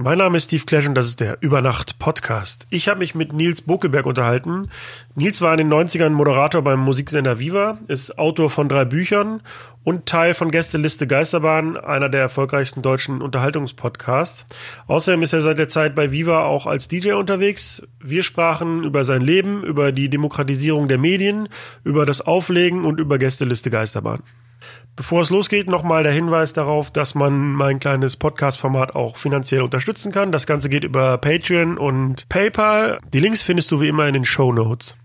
Mein Name ist Steve Clash und das ist der Übernacht Podcast. Ich habe mich mit Nils Bokelberg unterhalten. Nils war in den 90ern Moderator beim Musiksender Viva, ist Autor von drei Büchern und Teil von Gästeliste Geisterbahn, einer der erfolgreichsten deutschen Unterhaltungspodcasts. Außerdem ist er seit der Zeit bei Viva auch als DJ unterwegs. Wir sprachen über sein Leben, über die Demokratisierung der Medien, über das Auflegen und über Gästeliste Geisterbahn. Bevor es losgeht, nochmal der Hinweis darauf, dass man mein kleines Podcast-Format auch finanziell unterstützen kann. Das Ganze geht über Patreon und PayPal. Die Links findest du wie immer in den Show Notes.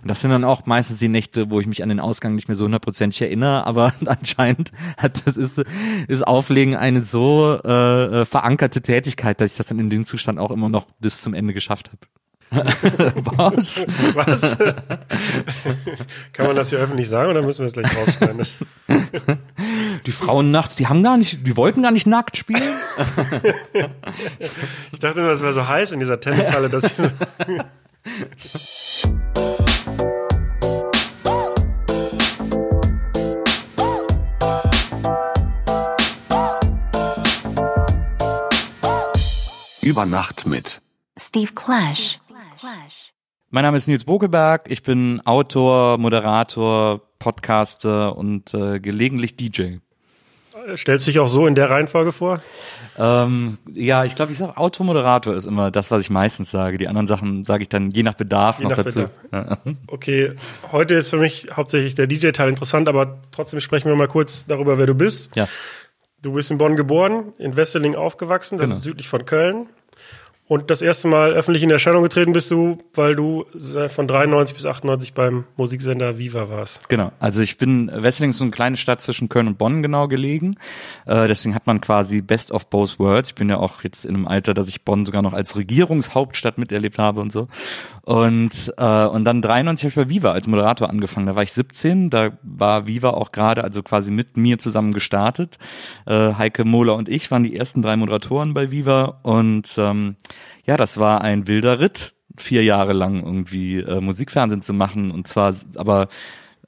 Und das sind dann auch meistens die Nächte, wo ich mich an den Ausgang nicht mehr so hundertprozentig erinnere, aber anscheinend hat das ist, ist Auflegen eine so äh, verankerte Tätigkeit, dass ich das dann in dem Zustand auch immer noch bis zum Ende geschafft habe. Was? Was? Kann man das hier öffentlich sagen oder müssen wir es gleich rausschneiden? Die Frauen nachts, die haben gar nicht, die wollten gar nicht nackt spielen. ich dachte immer, es wäre so heiß in dieser Tennishalle, dass sie so Über Nacht mit Steve Clash. Mein Name ist Nils Bokelberg, ich bin Autor, Moderator, Podcaster und äh, gelegentlich DJ. Stellst dich auch so in der Reihenfolge vor? Ähm, ja, ich glaube, ich sage Automoderator ist immer das, was ich meistens sage. Die anderen Sachen sage ich dann je nach Bedarf je noch nach dazu. Bedarf. Okay, heute ist für mich hauptsächlich der DJ-Teil interessant, aber trotzdem sprechen wir mal kurz darüber, wer du bist. Ja. Du bist in Bonn geboren, in Wesseling aufgewachsen, das genau. ist südlich von Köln. Und das erste Mal öffentlich in Erscheinung getreten bist du, weil du von 93 bis 98 beim Musiksender Viva warst. Genau. Also ich bin, Wesseling ist so eine kleine Stadt zwischen Köln und Bonn genau gelegen. Äh, deswegen hat man quasi Best of Both Worlds. Ich bin ja auch jetzt in einem Alter, dass ich Bonn sogar noch als Regierungshauptstadt miterlebt habe und so. Und, äh, und dann 93 habe ich bei Viva als Moderator angefangen. Da war ich 17. Da war Viva auch gerade, also quasi mit mir zusammen gestartet. Äh, Heike Mohler und ich waren die ersten drei Moderatoren bei Viva und ähm, ja, das war ein wilder Ritt, vier Jahre lang irgendwie äh, Musikfernsehen zu machen und zwar aber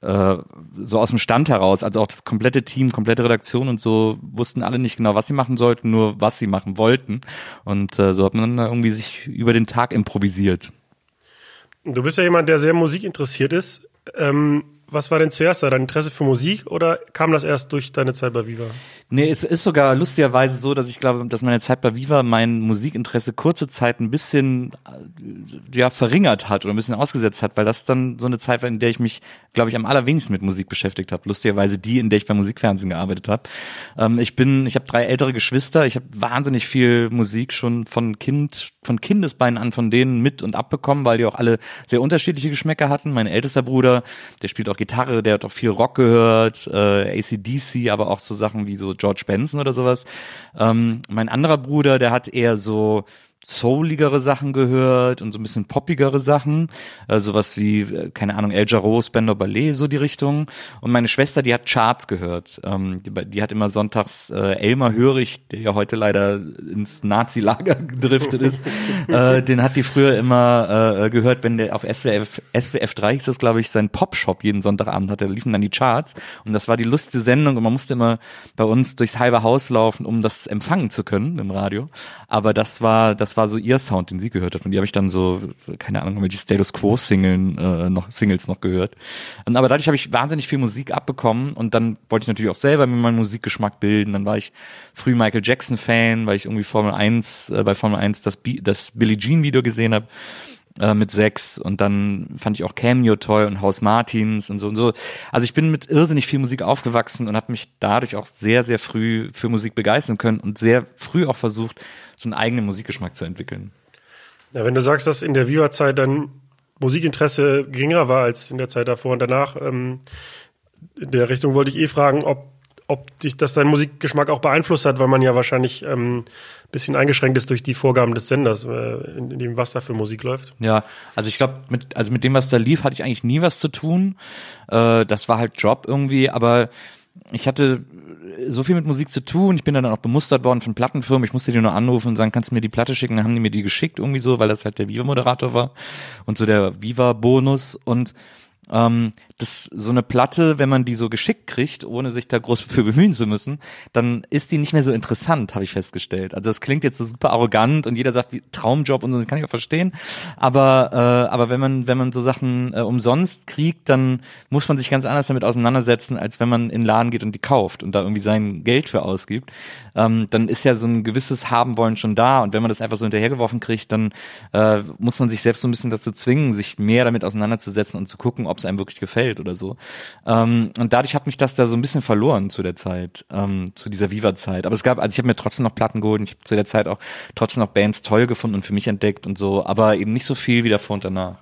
äh, so aus dem Stand heraus, also auch das komplette Team, komplette Redaktion und so wussten alle nicht genau, was sie machen sollten, nur was sie machen wollten und äh, so hat man dann irgendwie sich über den Tag improvisiert. Du bist ja jemand, der sehr musikinteressiert ist. Ähm, was war denn zuerst da? Dein Interesse für Musik oder kam das erst durch deine Zeit bei Viva? Nee, es ist sogar lustigerweise so, dass ich glaube, dass meine Zeit bei Viva mein Musikinteresse kurze Zeit ein bisschen äh, ja, verringert hat oder ein bisschen ausgesetzt hat, weil das dann so eine Zeit war, in der ich mich, glaube ich, am allerwenigsten mit Musik beschäftigt habe. Lustigerweise die, in der ich beim Musikfernsehen gearbeitet habe. Ähm, ich bin, ich habe drei ältere Geschwister, ich habe wahnsinnig viel Musik schon von Kind, von Kindesbeinen an von denen mit und abbekommen, weil die auch alle sehr unterschiedliche Geschmäcker hatten. Mein ältester Bruder, der spielt auch Gitarre, der hat auch viel Rock gehört, äh, ACDC, aber auch so Sachen wie so George Benson oder sowas. Ähm, mein anderer Bruder, der hat eher so souligere Sachen gehört und so ein bisschen poppigere Sachen, äh, sowas wie, äh, keine Ahnung, El Jarreau, Spender Ballet, so die Richtung. Und meine Schwester, die hat Charts gehört. Ähm, die, die, hat immer sonntags äh, Elmar Hörig, der ja heute leider ins Nazi-Lager gedriftet ist, äh, den hat die früher immer äh, gehört, wenn der auf SWF, SWF 3 ist das, glaube ich, sein Pop-Shop jeden Sonntagabend hatte, liefen dann die Charts. Und das war die lustige Sendung und man musste immer bei uns durchs halbe Haus laufen, um das empfangen zu können im Radio. Aber das war, das war so ihr Sound, den sie gehört hat. Und die habe ich dann so, keine Ahnung, welche Status Quo Singeln, äh, noch, Singles noch gehört. Und, aber dadurch habe ich wahnsinnig viel Musik abbekommen und dann wollte ich natürlich auch selber mir meinen Musikgeschmack bilden. Dann war ich früh Michael Jackson Fan, weil ich irgendwie Formel 1, äh, bei Formel 1 das, das Billie Jean Video gesehen habe äh, mit sechs und dann fand ich auch Cameo toll und Haus Martins und so und so. Also ich bin mit irrsinnig viel Musik aufgewachsen und habe mich dadurch auch sehr, sehr früh für Musik begeistern können und sehr früh auch versucht, so einen eigenen Musikgeschmack zu entwickeln. Ja, wenn du sagst, dass in der Viva-Zeit dann Musikinteresse geringer war als in der Zeit davor und danach, ähm, in der Richtung wollte ich eh fragen, ob ob dich das dein Musikgeschmack auch beeinflusst hat, weil man ja wahrscheinlich ähm, bisschen eingeschränkt ist durch die Vorgaben des Senders, äh, in, in dem was da für Musik läuft. Ja, also ich glaube, mit also mit dem, was da lief, hatte ich eigentlich nie was zu tun. Äh, das war halt Job irgendwie, aber ich hatte so viel mit Musik zu tun. Ich bin dann auch bemustert worden von Plattenfirmen. Ich musste die nur anrufen und sagen, kannst du mir die Platte schicken? Dann haben die mir die geschickt irgendwie so, weil das halt der Viva-Moderator war und so der Viva-Bonus. Und ähm, das so eine Platte, wenn man die so geschickt kriegt, ohne sich da groß für bemühen zu müssen, dann ist die nicht mehr so interessant, habe ich festgestellt. Also das klingt jetzt so super arrogant und jeder sagt wie Traumjob und so, das kann ich auch verstehen. Aber äh, aber wenn man wenn man so Sachen äh, umsonst kriegt, dann muss man sich ganz anders damit auseinandersetzen, als wenn man in den Laden geht und die kauft und da irgendwie sein Geld für ausgibt. Ähm, dann ist ja so ein gewisses Haben wollen schon da und wenn man das einfach so hinterhergeworfen kriegt, dann äh, muss man sich selbst so ein bisschen dazu zwingen, sich mehr damit auseinanderzusetzen und zu gucken, ob es einem wirklich gefällt gefällt oder so. Ähm, und dadurch hat mich das da so ein bisschen verloren zu der Zeit, ähm, zu dieser Viva-Zeit. Aber es gab, also ich habe mir trotzdem noch Platten geholt und ich habe zu der Zeit auch trotzdem noch Bands toll gefunden und für mich entdeckt und so, aber eben nicht so viel wie davor und danach.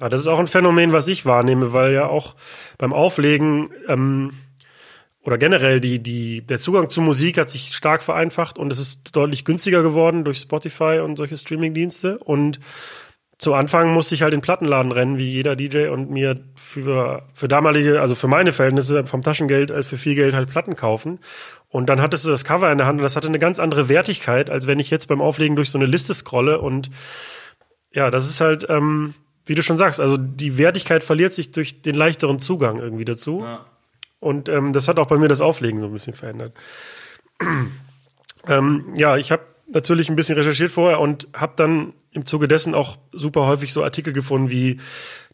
Ja, das ist auch ein Phänomen, was ich wahrnehme, weil ja auch beim Auflegen ähm, oder generell die, die, der Zugang zu Musik hat sich stark vereinfacht und es ist deutlich günstiger geworden durch Spotify und solche Streamingdienste. Und zu Anfang musste ich halt in Plattenladen rennen, wie jeder DJ und mir für, für damalige, also für meine Verhältnisse vom Taschengeld äh, für viel Geld halt Platten kaufen. Und dann hattest du das Cover in der Hand und das hatte eine ganz andere Wertigkeit, als wenn ich jetzt beim Auflegen durch so eine Liste scrolle und ja, das ist halt, ähm, wie du schon sagst, also die Wertigkeit verliert sich durch den leichteren Zugang irgendwie dazu. Ja. Und ähm, das hat auch bei mir das Auflegen so ein bisschen verändert. ähm, ja, ich habe natürlich ein bisschen recherchiert vorher und habe dann im Zuge dessen auch super häufig so Artikel gefunden wie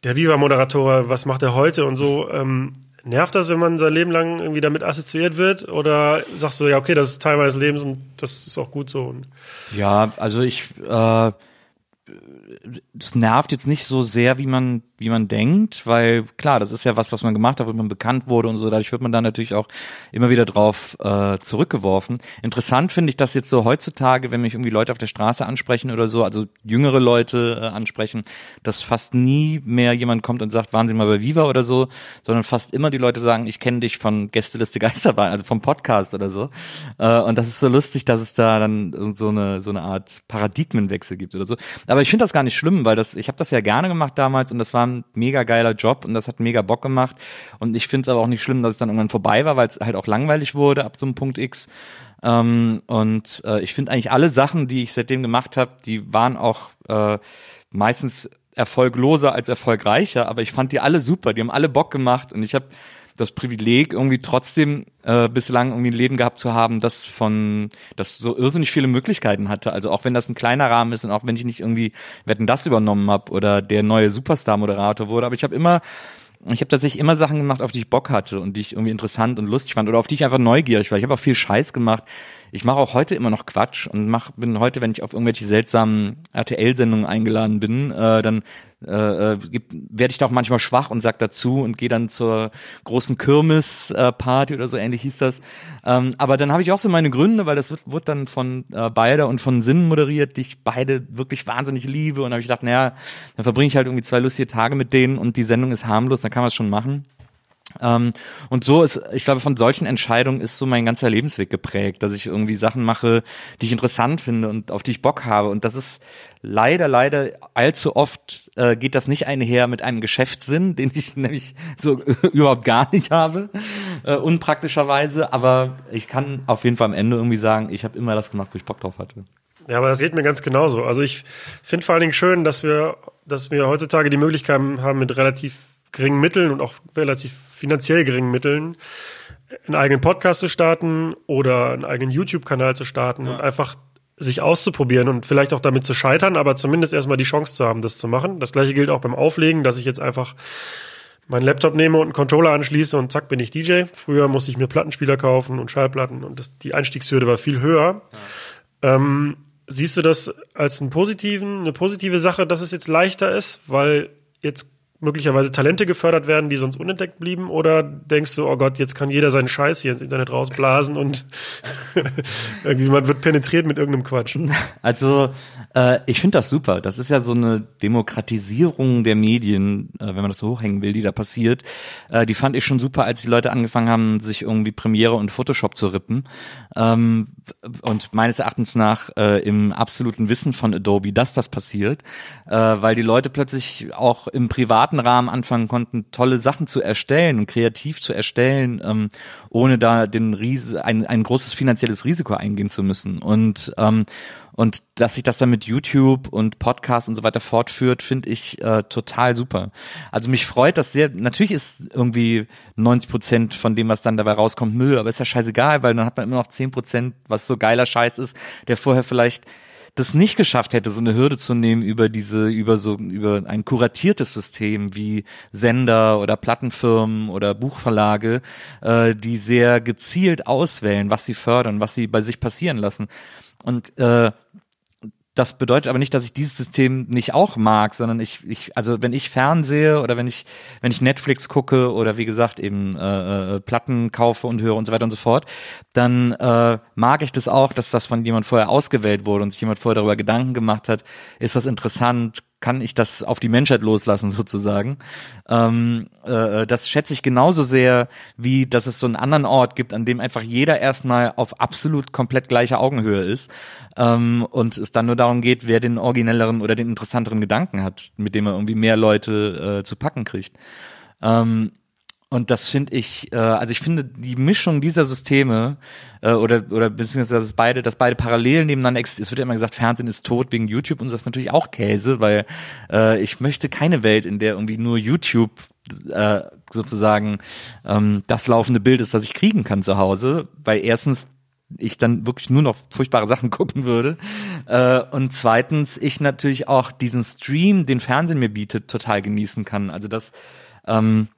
der Viva-Moderator, was macht er heute und so. Ähm, nervt das, wenn man sein Leben lang irgendwie damit assoziiert wird? Oder sagst du, ja, okay, das ist Teil meines Lebens und das ist auch gut so? Ja, also ich, äh, das nervt jetzt nicht so sehr, wie man wie man denkt, weil klar, das ist ja was, was man gemacht hat, wo man bekannt wurde und so, dadurch wird man dann natürlich auch immer wieder drauf äh, zurückgeworfen. Interessant finde ich das jetzt so heutzutage, wenn mich irgendwie Leute auf der Straße ansprechen oder so, also jüngere Leute äh, ansprechen, dass fast nie mehr jemand kommt und sagt, waren Sie mal bei Viva oder so, sondern fast immer die Leute sagen, ich kenne dich von Gästeliste Geisterbahn, also vom Podcast oder so. Äh, und das ist so lustig, dass es da dann so eine so eine Art Paradigmenwechsel gibt oder so. Aber ich finde das gar nicht schlimm, weil das ich habe das ja gerne gemacht damals und das war ein mega geiler Job und das hat mega Bock gemacht. Und ich finde es aber auch nicht schlimm, dass es dann irgendwann vorbei war, weil es halt auch langweilig wurde ab so einem Punkt X. Ähm, und äh, ich finde eigentlich alle Sachen, die ich seitdem gemacht habe, die waren auch äh, meistens erfolgloser als erfolgreicher, aber ich fand die alle super, die haben alle Bock gemacht und ich habe das Privileg, irgendwie trotzdem äh, bislang irgendwie ein Leben gehabt zu haben, das von, das so irrsinnig viele Möglichkeiten hatte. Also auch wenn das ein kleiner Rahmen ist und auch wenn ich nicht irgendwie Wetten das übernommen habe oder der neue Superstar-Moderator wurde, aber ich habe immer ich habe tatsächlich immer Sachen gemacht, auf die ich Bock hatte und die ich irgendwie interessant und lustig fand oder auf die ich einfach neugierig war. Ich habe auch viel Scheiß gemacht. Ich mache auch heute immer noch Quatsch und mach, bin heute, wenn ich auf irgendwelche seltsamen RTL-Sendungen eingeladen bin, äh, dann äh, äh werde ich da auch manchmal schwach und sag dazu und gehe dann zur großen Kirmes-Party äh, oder so ähnlich hieß das. Ähm, aber dann habe ich auch so meine Gründe, weil das wird, wird dann von äh, Beider und von Sinn moderiert, die ich beide wirklich wahnsinnig liebe. Und habe ich gedacht, naja, dann verbringe ich halt irgendwie zwei lustige Tage mit denen und die Sendung ist harmlos, dann kann man es schon machen. Ähm, und so ist, ich glaube, von solchen Entscheidungen ist so mein ganzer Lebensweg geprägt, dass ich irgendwie Sachen mache, die ich interessant finde und auf die ich Bock habe. Und das ist leider, leider allzu oft äh, geht das nicht einher mit einem Geschäftssinn, den ich nämlich so überhaupt gar nicht habe, äh, unpraktischerweise. Aber ich kann auf jeden Fall am Ende irgendwie sagen, ich habe immer das gemacht, wo ich Bock drauf hatte. Ja, aber das geht mir ganz genauso. Also ich finde vor allen Dingen schön, dass wir, dass wir heutzutage die Möglichkeit haben, mit relativ geringen Mitteln und auch relativ finanziell geringen Mitteln einen eigenen Podcast zu starten oder einen eigenen YouTube-Kanal zu starten ja. und einfach sich auszuprobieren und vielleicht auch damit zu scheitern, aber zumindest erstmal die Chance zu haben, das zu machen. Das gleiche gilt auch beim Auflegen, dass ich jetzt einfach meinen Laptop nehme und einen Controller anschließe und zack bin ich DJ. Früher musste ich mir Plattenspieler kaufen und Schallplatten und das, die Einstiegshürde war viel höher. Ja. Ähm, siehst du das als einen positiven, eine positive Sache, dass es jetzt leichter ist, weil jetzt möglicherweise Talente gefördert werden, die sonst unentdeckt blieben? Oder denkst du, oh Gott, jetzt kann jeder seinen Scheiß hier ins Internet rausblasen und irgendwie man wird penetriert mit irgendeinem Quatsch? Also äh, ich finde das super. Das ist ja so eine Demokratisierung der Medien, äh, wenn man das so hochhängen will, die da passiert. Äh, die fand ich schon super, als die Leute angefangen haben, sich irgendwie Premiere und Photoshop zu rippen. Ähm, und meines Erachtens nach äh, im absoluten Wissen von Adobe, dass das passiert, äh, weil die Leute plötzlich auch im privaten Rahmen anfangen konnten, tolle Sachen zu erstellen und kreativ zu erstellen, ähm, ohne da den Ries ein, ein großes finanzielles Risiko eingehen zu müssen. Und ähm, Und dass sich das dann mit YouTube und Podcast und so weiter fortführt, finde ich äh, total super. Also mich freut das sehr. Natürlich ist irgendwie 90 Prozent von dem, was dann dabei rauskommt, Müll, aber ist ja scheißegal, weil dann hat man immer noch 10 Prozent, was so geiler Scheiß ist, der vorher vielleicht das nicht geschafft hätte, so eine Hürde zu nehmen über diese, über so, über ein kuratiertes System wie Sender oder Plattenfirmen oder Buchverlage, äh, die sehr gezielt auswählen, was sie fördern, was sie bei sich passieren lassen. Und äh, das bedeutet aber nicht, dass ich dieses System nicht auch mag, sondern ich, ich, also wenn ich Fernsehe oder wenn ich, wenn ich Netflix gucke oder wie gesagt eben äh, äh, Platten kaufe und höre und so weiter und so fort, dann äh, mag ich das auch, dass das von jemand vorher ausgewählt wurde und sich jemand vorher darüber Gedanken gemacht hat, ist das interessant, kann ich das auf die Menschheit loslassen sozusagen. Ähm, äh, das schätze ich genauso sehr, wie dass es so einen anderen Ort gibt, an dem einfach jeder erstmal auf absolut komplett gleicher Augenhöhe ist ähm, und es dann nur darum geht, wer den originelleren oder den interessanteren Gedanken hat, mit dem er irgendwie mehr Leute äh, zu packen kriegt. Ähm, und das finde ich, äh, also ich finde die Mischung dieser Systeme äh, oder oder beziehungsweise dass beide, dass beide parallel nebeneinander existieren. Es wird ja immer gesagt, Fernsehen ist tot wegen YouTube und das ist natürlich auch Käse, weil äh, ich möchte keine Welt, in der irgendwie nur YouTube äh, sozusagen ähm, das laufende Bild ist, das ich kriegen kann zu Hause, weil erstens ich dann wirklich nur noch furchtbare Sachen gucken würde. Äh, und zweitens, ich natürlich auch diesen Stream, den Fernsehen mir bietet, total genießen kann. Also das ähm,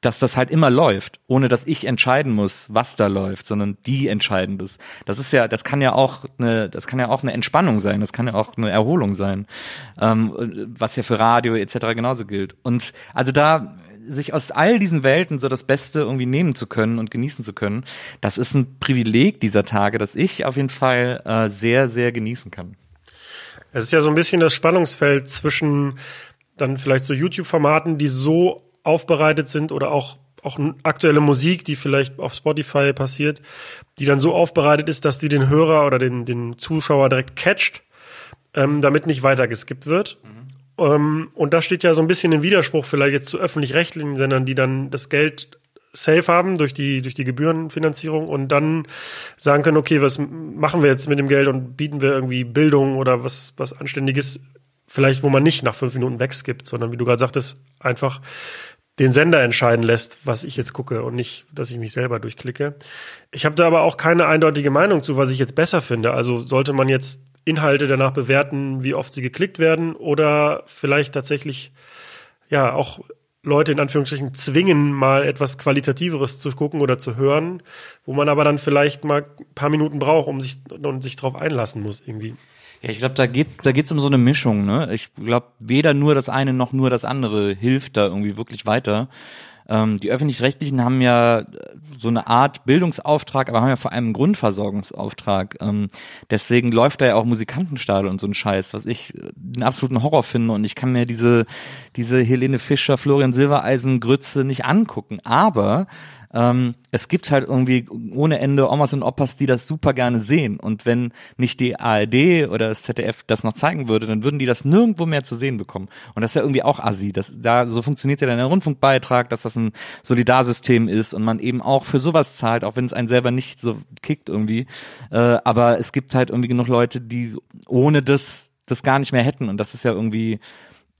dass das halt immer läuft, ohne dass ich entscheiden muss, was da läuft, sondern die entscheiden das. Das ist ja, das kann ja auch eine, das kann ja auch eine Entspannung sein, das kann ja auch eine Erholung sein, ähm, was ja für Radio etc. genauso gilt. Und also da sich aus all diesen Welten so das Beste irgendwie nehmen zu können und genießen zu können, das ist ein Privileg dieser Tage, das ich auf jeden Fall äh, sehr, sehr genießen kann. Es ist ja so ein bisschen das Spannungsfeld zwischen dann vielleicht so YouTube-Formaten, die so aufbereitet sind oder auch auch aktuelle Musik, die vielleicht auf Spotify passiert, die dann so aufbereitet ist, dass die den Hörer oder den, den Zuschauer direkt catcht, ähm, damit nicht weiter geskippt wird. Mhm. Ähm, und das steht ja so ein bisschen im Widerspruch vielleicht jetzt zu öffentlich-rechtlichen Sendern, die dann das Geld safe haben durch die, durch die Gebührenfinanzierung und dann sagen können, okay, was machen wir jetzt mit dem Geld und bieten wir irgendwie Bildung oder was, was Anständiges, vielleicht wo man nicht nach fünf Minuten wegskippt, sondern wie du gerade sagtest, einfach den Sender entscheiden lässt, was ich jetzt gucke und nicht, dass ich mich selber durchklicke. Ich habe da aber auch keine eindeutige Meinung zu, was ich jetzt besser finde. Also sollte man jetzt Inhalte danach bewerten, wie oft sie geklickt werden oder vielleicht tatsächlich ja auch Leute in Anführungsstrichen zwingen, mal etwas Qualitativeres zu gucken oder zu hören, wo man aber dann vielleicht mal ein paar Minuten braucht, um sich, um sich drauf einlassen muss irgendwie. Ja, ich glaube, da geht's, da geht's um so eine Mischung. Ne? Ich glaube, weder nur das eine noch nur das andere hilft da irgendwie wirklich weiter. Ähm, die öffentlich-rechtlichen haben ja so eine Art Bildungsauftrag, aber haben ja vor allem einen Grundversorgungsauftrag. Ähm, deswegen läuft da ja auch Musikantenstadel und so ein Scheiß, was ich einen absoluten Horror finde. Und ich kann mir diese diese Helene Fischer, Florian Silbereisen Grütze nicht angucken. Aber ähm, es gibt halt irgendwie ohne Ende Omas und Opas, die das super gerne sehen. Und wenn nicht die ARD oder das ZDF das noch zeigen würde, dann würden die das nirgendwo mehr zu sehen bekommen. Und das ist ja irgendwie auch assi. Das, da, so funktioniert ja dann der Rundfunkbeitrag, dass das ein Solidarsystem ist und man eben auch für sowas zahlt, auch wenn es einen selber nicht so kickt irgendwie. Äh, aber es gibt halt irgendwie genug Leute, die ohne das das gar nicht mehr hätten. Und das ist ja irgendwie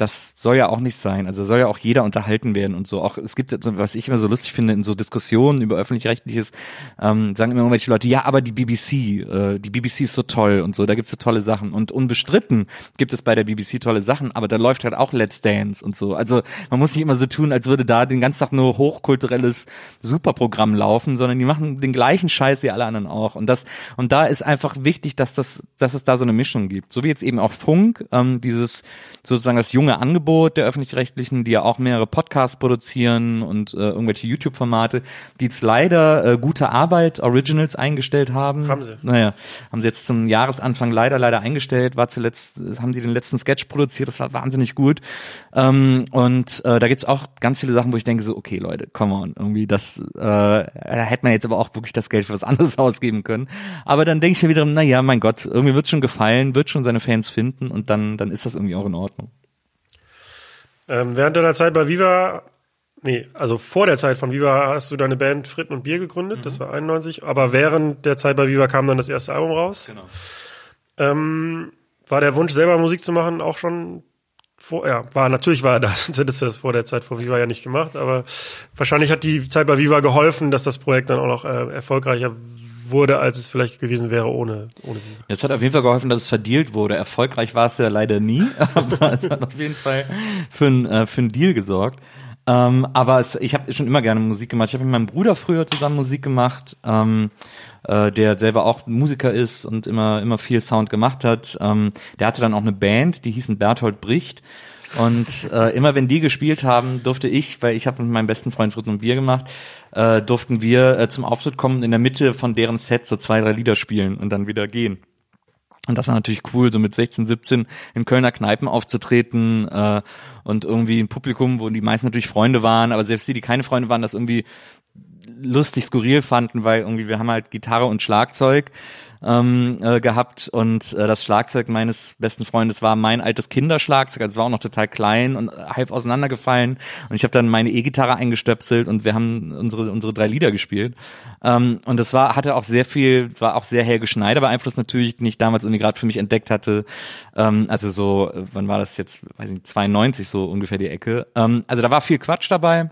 das soll ja auch nicht sein. Also soll ja auch jeder unterhalten werden und so. Auch es gibt, was ich immer so lustig finde, in so Diskussionen über öffentlich-rechtliches, ähm, sagen immer irgendwelche Leute, ja, aber die BBC, äh, die BBC ist so toll und so, da gibt's so tolle Sachen. Und unbestritten gibt es bei der BBC tolle Sachen, aber da läuft halt auch Let's Dance und so. Also man muss nicht immer so tun, als würde da den ganzen Tag nur hochkulturelles Superprogramm laufen, sondern die machen den gleichen Scheiß wie alle anderen auch. Und das, und da ist einfach wichtig, dass das, dass es da so eine Mischung gibt. So wie jetzt eben auch Funk, ähm, dieses sozusagen das junge Angebot der öffentlich-rechtlichen, die ja auch mehrere Podcasts produzieren und äh, irgendwelche YouTube-Formate, die jetzt leider äh, gute Arbeit, Originals eingestellt haben. Haben sie. Naja, haben sie jetzt zum Jahresanfang leider, leider eingestellt, war zuletzt, haben die den letzten Sketch produziert, das war wahnsinnig gut. Ähm, und äh, da gibt's auch ganz viele Sachen, wo ich denke so, okay Leute, come on, irgendwie das, äh, da hätte man jetzt aber auch wirklich das Geld für was anderes ausgeben können. Aber dann denke ich mir wiederum, na ja, mein Gott, irgendwie wird schon gefallen, wird schon seine Fans finden und dann, dann ist das irgendwie auch in Ordnung. Ähm, während deiner Zeit bei Viva, nee, also vor der Zeit von Viva hast du deine Band Fritten und Bier gegründet, mhm. das war 91, aber während der Zeit bei Viva kam dann das erste Album raus. Genau. Ähm, war der Wunsch, selber Musik zu machen, auch schon vor, ja, war, natürlich war er da, sonst hättest du das vor der Zeit vor Viva ja nicht gemacht, aber wahrscheinlich hat die Zeit bei Viva geholfen, dass das Projekt dann auch noch äh, erfolgreicher wurde, als es vielleicht gewesen wäre ohne, ohne. Es hat auf jeden Fall geholfen, dass es verdealt wurde. Erfolgreich war es ja leider nie, aber es hat auf jeden Fall für, ein, äh, für einen Deal gesorgt. Ähm, aber es, ich habe schon immer gerne Musik gemacht. Ich habe mit meinem Bruder früher zusammen Musik gemacht, ähm, äh, der selber auch Musiker ist und immer immer viel Sound gemacht hat. Ähm, der hatte dann auch eine Band, die hießen Berthold Bricht. Und äh, immer wenn die gespielt haben, durfte ich, weil ich habe mit meinem besten Freund Fritz und Bier gemacht, äh, durften wir äh, zum Auftritt kommen in der Mitte von deren Set so zwei, drei Lieder spielen und dann wieder gehen. Und das war natürlich cool, so mit 16, 17 in Kölner Kneipen aufzutreten äh, und irgendwie ein Publikum, wo die meisten natürlich Freunde waren, aber selbst die, die keine Freunde waren, das irgendwie lustig skurril fanden, weil irgendwie wir haben halt Gitarre und Schlagzeug ähm, äh, gehabt und äh, das Schlagzeug meines besten Freundes war mein altes Kinderschlagzeug, also es war auch noch total klein und halb auseinandergefallen und ich habe dann meine E-Gitarre eingestöpselt und wir haben unsere unsere drei Lieder gespielt. Ähm, und das war hatte auch sehr viel, war auch sehr Helge Schneider beeinflusst natürlich, den ich damals irgendwie gerade für mich entdeckt hatte, ähm, also so, wann war das jetzt, weiß nicht, 92 so ungefähr die Ecke, ähm, also da war viel Quatsch dabei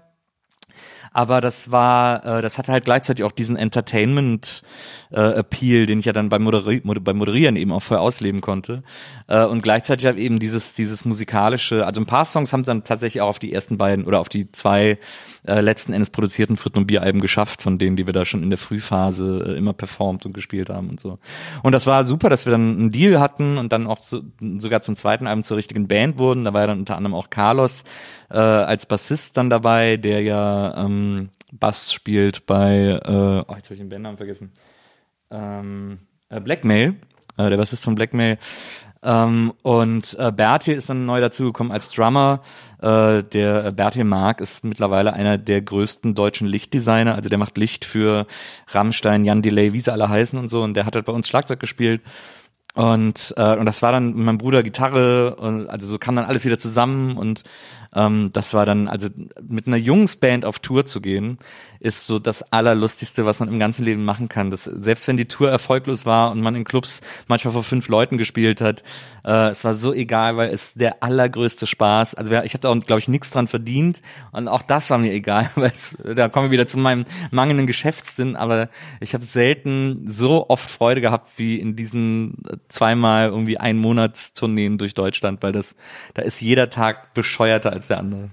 aber das war, äh, das hatte halt gleichzeitig auch diesen Entertainment äh, Appeal, den ich ja dann beim, Moderi Moder beim Moderieren eben auch voll ausleben konnte. Äh, und gleichzeitig halt eben dieses, dieses musikalische, also ein paar Songs haben dann tatsächlich auch auf die ersten beiden oder auf die zwei äh, letzten Endes produzierten Fritten- und Bieralben geschafft, von denen, die wir da schon in der Frühphase äh, immer performt und gespielt haben und so. Und das war super, dass wir dann einen Deal hatten und dann auch zu, sogar zum zweiten Album zur richtigen Band wurden. Da war ja dann unter anderem auch Carlos äh, als Bassist dann dabei, der ja ähm, Bass spielt bei, äh, oh, jetzt habe ich den Bandnamen vergessen, ähm, äh, Blackmail, äh, der Bassist von Blackmail. Ähm, und äh, Bertil ist dann neu dazugekommen als Drummer. Äh, der äh, Bertil Mark ist mittlerweile einer der größten deutschen Lichtdesigner. Also der macht Licht für Rammstein, Jan Delay, wie sie alle heißen und so. Und der hat halt bei uns Schlagzeug gespielt. Und, äh, und das war dann meinem Bruder Gitarre und also so kam dann alles wieder zusammen und ähm, das war dann, also mit einer Jungsband auf Tour zu gehen, ist so das Allerlustigste, was man im ganzen Leben machen kann. Das, selbst wenn die Tour erfolglos war und man in Clubs manchmal vor fünf Leuten gespielt hat, äh, es war so egal, weil es der allergrößte Spaß. Also ich habe da auch, glaube ich, nichts dran verdient und auch das war mir egal, weil da kommen wir wieder zu meinem mangelnden Geschäftssinn, aber ich habe selten so oft Freude gehabt wie in diesen zweimal irgendwie ein Monatstourneen durch Deutschland, weil das, da ist jeder Tag bescheuerter als der andere.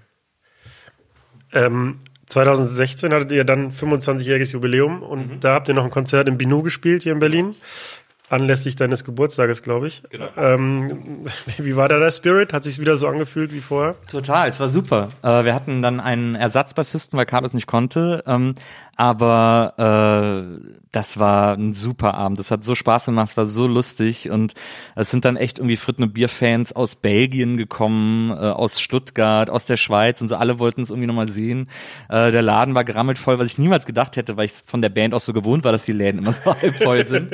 Ähm, 2016 hattet ihr dann 25-jähriges Jubiläum und mhm. da habt ihr noch ein Konzert im Binu gespielt hier in Berlin. Anlässlich deines Geburtstages, glaube ich. Genau. Ähm, wie war da der Spirit? Hat sich wieder so angefühlt wie vorher? Total, es war super. Äh, wir hatten dann einen Ersatzbassisten, weil Carlos nicht konnte. Aber äh, das war ein super Abend. Das hat so Spaß gemacht, es war so lustig und es sind dann echt irgendwie Fritten- und Bierfans aus Belgien gekommen, äh, aus Stuttgart, aus der Schweiz und so. Alle wollten es irgendwie nochmal sehen. Äh, der Laden war gerammelt voll, was ich niemals gedacht hätte, weil ich von der Band auch so gewohnt war, dass die Läden immer so halb voll sind.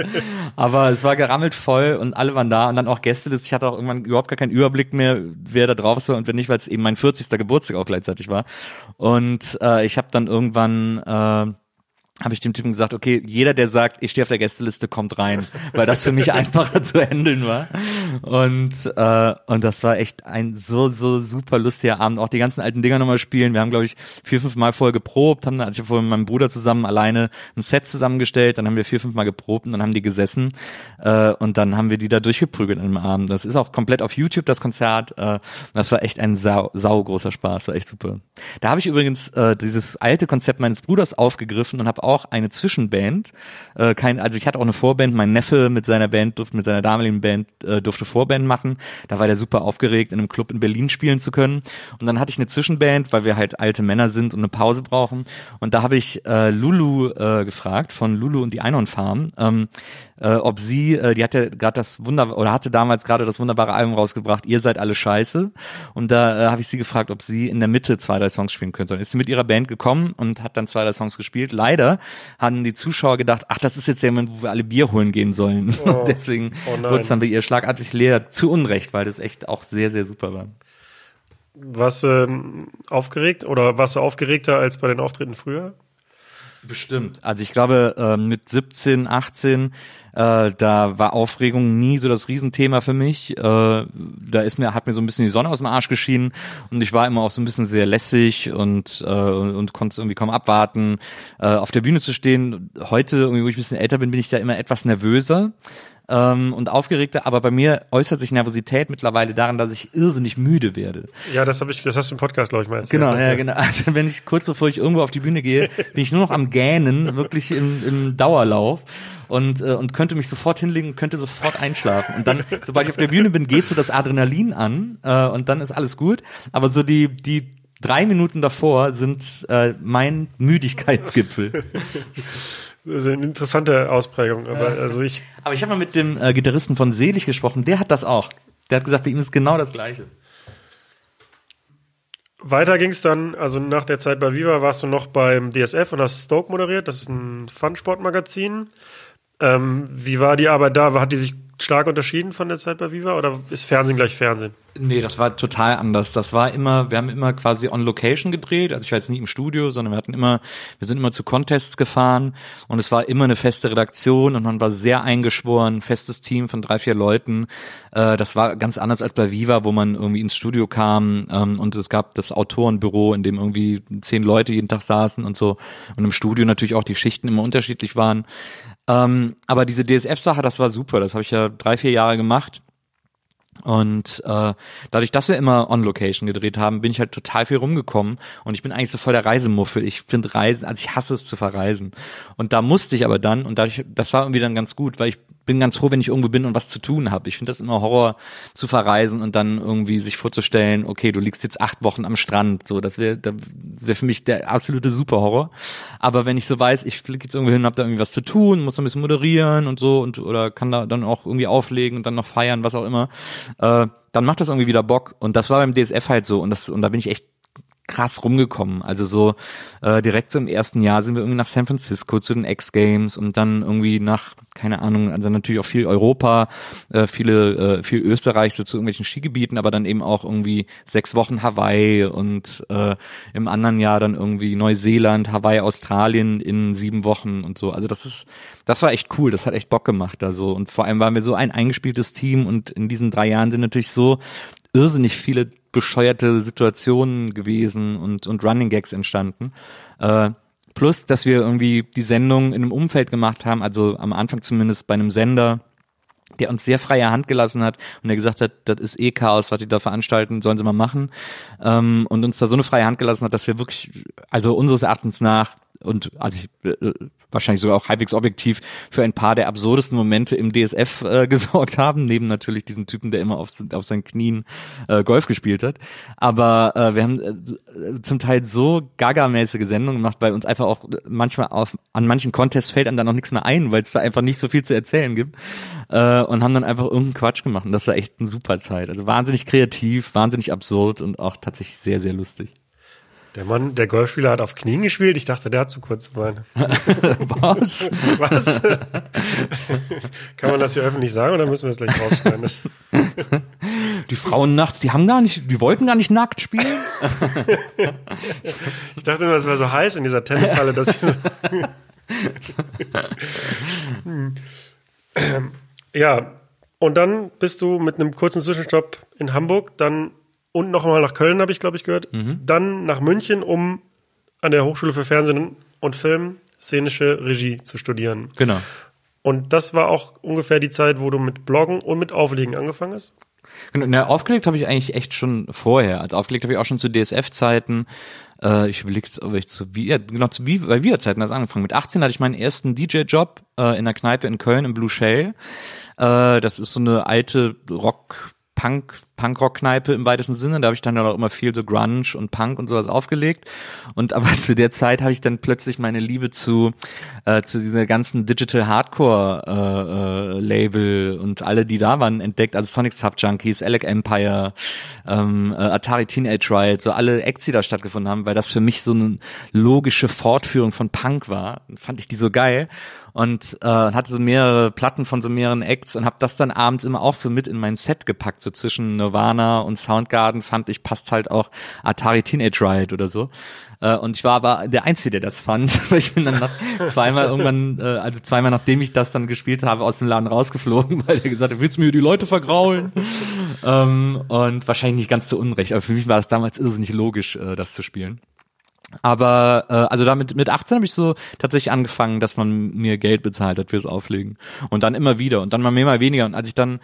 Aber es war gerammelt voll und alle waren da und dann auch Gäste. Ich hatte auch irgendwann überhaupt gar keinen Überblick mehr, wer da drauf ist und wenn nicht, weil es eben mein 40. Geburtstag auch gleichzeitig war. Und äh, ich habe dann irgendwann äh, habe ich dem Typen gesagt, okay, jeder, der sagt, ich stehe auf der Gästeliste, kommt rein, weil das für mich einfacher zu handeln war. Und äh, und das war echt ein so so super lustiger Abend. Auch die ganzen alten Dinger nochmal spielen. Wir haben glaube ich vier fünf Mal vorher geprobt, haben als ich vorher mit meinem Bruder zusammen alleine ein Set zusammengestellt, dann haben wir vier fünf Mal geprobt und dann haben die gesessen äh, und dann haben wir die da durchgeprügelt an dem Abend. Das ist auch komplett auf YouTube das Konzert. Äh, das war echt ein sau, sau großer Spaß, war echt super. Da habe ich übrigens äh, dieses alte Konzept meines Bruders aufgegriffen und habe auch auch eine Zwischenband. Äh, kein, also ich hatte auch eine Vorband, mein Neffe mit seiner Band, durfte, mit seiner damaligen Band äh, durfte Vorband machen. Da war der super aufgeregt, in einem Club in Berlin spielen zu können. Und dann hatte ich eine Zwischenband, weil wir halt alte Männer sind und eine Pause brauchen. Und da habe ich äh, Lulu äh, gefragt von Lulu und die Einhornfarm. Ähm, äh, ob sie, äh, die hatte gerade das Wunder oder hatte damals gerade das wunderbare Album rausgebracht, ihr seid alle scheiße. Und da äh, habe ich sie gefragt, ob sie in der Mitte zwei, drei Songs spielen könnte. Dann ist sie mit ihrer Band gekommen und hat dann zwei, drei Songs gespielt. Leider hatten die Zuschauer gedacht, ach, das ist jetzt der Moment, wo wir alle Bier holen gehen sollen. Oh. Deswegen oh wurde es dann bei ihr schlagartig leer. Zu Unrecht, weil das echt auch sehr, sehr super war. Warst du ähm, aufgeregt oder warst du aufgeregter als bei den Auftritten früher? Bestimmt. Also ich glaube, äh, mit 17, 18, äh, da war Aufregung nie so das Riesenthema für mich. Äh, da ist mir, hat mir so ein bisschen die Sonne aus dem Arsch geschienen und ich war immer auch so ein bisschen sehr lässig und, äh, und, konnte es irgendwie kaum abwarten, äh, auf der Bühne zu stehen. Heute, irgendwie, wo ich ein bisschen älter bin, bin ich da immer etwas nervöser ähm, und aufgeregter, aber bei mir äußert sich Nervosität mittlerweile daran, dass ich irrsinnig müde werde. Ja, das habe ich, das hast du im Podcast, glaube ich, mal erzählt. Genau, ja, genau. Also wenn ich kurz bevor ich irgendwo auf die Bühne gehe, bin ich nur noch am Gähnen, wirklich im, im Dauerlauf und, äh, und könnte mich sofort hinlegen, könnte sofort einschlafen. Und dann, sobald ich auf der Bühne bin, geht so das Adrenalin an äh, und dann ist alles gut. Aber so die, die drei Minuten davor sind äh, mein Müdigkeitsgipfel. Das ist eine interessante Ausprägung, aber also ich. Aber ich habe mal mit dem äh, Gitarristen von Selig gesprochen, der hat das auch. Der hat gesagt, bei ihm ist genau das Gleiche. Weiter ging es dann, also nach der Zeit bei Viva warst du noch beim DSF und hast Stoke moderiert. Das ist ein Fun-Sport-Magazin. Ähm, wie war die Arbeit da? Hat die sich stark unterschieden von der Zeit bei Viva oder ist Fernsehen gleich Fernsehen? Nee, das war total anders. Das war immer, wir haben immer quasi on Location gedreht. Also ich war jetzt nie im Studio, sondern wir hatten immer, wir sind immer zu Contests gefahren und es war immer eine feste Redaktion und man war sehr eingeschworen, festes Team von drei, vier Leuten. Äh, das war ganz anders als bei Viva, wo man irgendwie ins Studio kam ähm, und es gab das Autorenbüro, in dem irgendwie zehn Leute jeden Tag saßen und so. Und im Studio natürlich auch die Schichten immer unterschiedlich waren. Ähm, aber diese DSF-Sache, das war super. Das habe ich ja drei, vier Jahre gemacht. Und äh, dadurch, dass wir immer on Location gedreht haben, bin ich halt total viel rumgekommen und ich bin eigentlich so voll der Reisemuffel. Ich finde Reisen, also ich hasse es zu verreisen. Und da musste ich aber dann und dadurch, das war irgendwie dann ganz gut, weil ich bin ganz froh, wenn ich irgendwo bin und was zu tun habe. Ich finde das immer Horror zu verreisen und dann irgendwie sich vorzustellen, okay, du liegst jetzt acht Wochen am Strand, so das wäre das wäre für mich der absolute Superhorror. Aber wenn ich so weiß, ich fliege jetzt irgendwo hin, habe da irgendwie was zu tun, muss ein bisschen moderieren und so und oder kann da dann auch irgendwie auflegen und dann noch feiern, was auch immer, äh, dann macht das irgendwie wieder Bock. Und das war beim DSF halt so und das und da bin ich echt krass rumgekommen. Also so äh, direkt so im ersten Jahr sind wir irgendwie nach San Francisco zu den X Games und dann irgendwie nach keine Ahnung, also natürlich auch viel Europa, äh, viele äh, viel Österreich so zu irgendwelchen Skigebieten, aber dann eben auch irgendwie sechs Wochen Hawaii und äh, im anderen Jahr dann irgendwie Neuseeland, Hawaii, Australien in sieben Wochen und so. Also das ist das war echt cool, das hat echt Bock gemacht da so und vor allem waren wir so ein eingespieltes Team und in diesen drei Jahren sind natürlich so irrsinnig viele bescheuerte Situationen gewesen und, und Running Gags entstanden. Äh, plus, dass wir irgendwie die Sendung in einem Umfeld gemacht haben, also am Anfang zumindest bei einem Sender, der uns sehr freie Hand gelassen hat und der gesagt hat, das ist eh Chaos, was die da veranstalten, sollen sie mal machen. Ähm, und uns da so eine freie Hand gelassen hat, dass wir wirklich, also unseres Erachtens nach, und also ich, äh, wahrscheinlich sogar auch halbwegs objektiv für ein paar der absurdesten Momente im DSF äh, gesorgt haben, neben natürlich diesem Typen, der immer auf, auf seinen Knien äh, Golf gespielt hat. Aber äh, wir haben äh, zum Teil so gagamäßige Sendungen gemacht, weil uns einfach auch manchmal auf, an manchen Contests fällt einem dann noch nichts mehr ein, weil es da einfach nicht so viel zu erzählen gibt. Äh, und haben dann einfach irgendeinen Quatsch gemacht. Und das war echt eine super Zeit. Also wahnsinnig kreativ, wahnsinnig absurd und auch tatsächlich sehr, sehr lustig. Der Mann, der Golfspieler hat auf Knien gespielt. Ich dachte, der hat zu kurze Beine. Was? Was? Kann man das hier öffentlich sagen oder müssen wir das gleich rausschneiden? Die Frauen nachts, die haben gar nicht, die wollten gar nicht nackt spielen. ich dachte immer, es wäre so heiß in dieser Tennishalle, dass ich Ja, und dann bist du mit einem kurzen Zwischenstopp in Hamburg dann und nochmal nach Köln, habe ich, glaube ich, gehört. Mhm. Dann nach München, um an der Hochschule für Fernsehen und Film szenische Regie zu studieren. Genau. Und das war auch ungefähr die Zeit, wo du mit Bloggen und mit Auflegen angefangen hast? Genau, na, aufgelegt habe ich eigentlich echt schon vorher. Also aufgelegt habe ich auch schon zu DSF-Zeiten. Äh, ich überlege, ob ich zu wie, genau zu wie, bei Wir-Zeiten das angefangen. Mit 18 hatte ich meinen ersten DJ-Job äh, in der Kneipe in Köln im Blue Shell. Äh, das ist so eine alte Rock- Punk, Punkrock-Kneipe im weitesten Sinne. Da habe ich dann auch immer viel so Grunge und Punk und sowas aufgelegt. Und aber zu der Zeit habe ich dann plötzlich meine Liebe zu, äh, zu dieser ganzen Digital Hardcore äh, äh, Label und alle, die da waren, entdeckt. Also Sonic Sub Junkies, Alec Empire, ähm, äh, Atari Teenage Riot, so alle Acts, die da stattgefunden haben, weil das für mich so eine logische Fortführung von Punk war. Fand ich die so geil und äh, hatte so mehrere Platten von so mehreren Acts und habe das dann abends immer auch so mit in mein Set gepackt, so zwischen Nirvana und Soundgarden fand ich passt halt auch Atari Teenage Riot oder so. Äh, und ich war aber der Einzige, der das fand. ich bin dann nach zweimal irgendwann, äh, also zweimal nachdem ich das dann gespielt habe, aus dem Laden rausgeflogen, weil er gesagt hat, willst du mir die Leute vergraulen? ähm, und wahrscheinlich nicht ganz so unrecht, aber für mich war das damals irrsinnig logisch, äh, das zu spielen. Aber äh, also damit mit 18 habe ich so tatsächlich angefangen, dass man mir Geld bezahlt hat fürs Auflegen und dann immer wieder und dann mal mehr mal weniger und als ich dann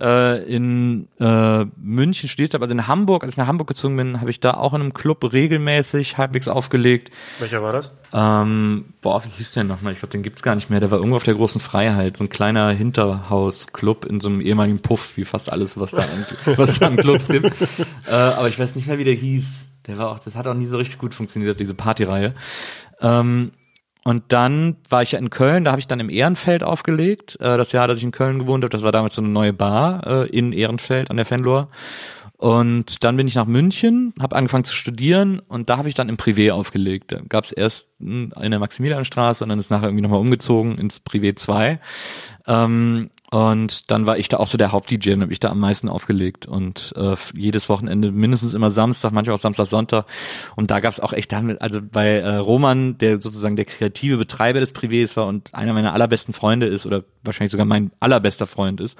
äh, in äh, München studiert habe, also in Hamburg, als ich nach Hamburg gezogen bin, habe ich da auch in einem Club regelmäßig halbwegs aufgelegt. Welcher war das? Ähm, boah, wie hieß der nochmal? Ich glaube, den gibt's gar nicht mehr. Der war irgendwo auf der großen Freiheit, so ein kleiner Hinterhaus-Club in so einem ehemaligen Puff, wie fast alles, was da an, was da an Clubs gibt. Äh, aber ich weiß nicht mehr, wie der hieß. Der war auch, das hat auch nie so richtig gut funktioniert, diese Partyreihe. Ähm, und dann war ich ja in Köln, da habe ich dann im Ehrenfeld aufgelegt. Äh, das Jahr, dass ich in Köln gewohnt habe, das war damals so eine neue Bar äh, in Ehrenfeld an der Fenlohr. Und dann bin ich nach München, habe angefangen zu studieren und da habe ich dann im Privé aufgelegt. Da gab es erst in der Maximilianstraße und dann ist nachher irgendwie nochmal umgezogen ins Privé 2. Ähm, und dann war ich da auch so der Haupt-DJ und habe ich da am meisten aufgelegt. Und äh, jedes Wochenende mindestens immer Samstag, manchmal auch Samstag, Sonntag. Und da gab es auch echt also bei äh, Roman, der sozusagen der kreative Betreiber des Privés war und einer meiner allerbesten Freunde ist, oder wahrscheinlich sogar mein allerbester Freund ist,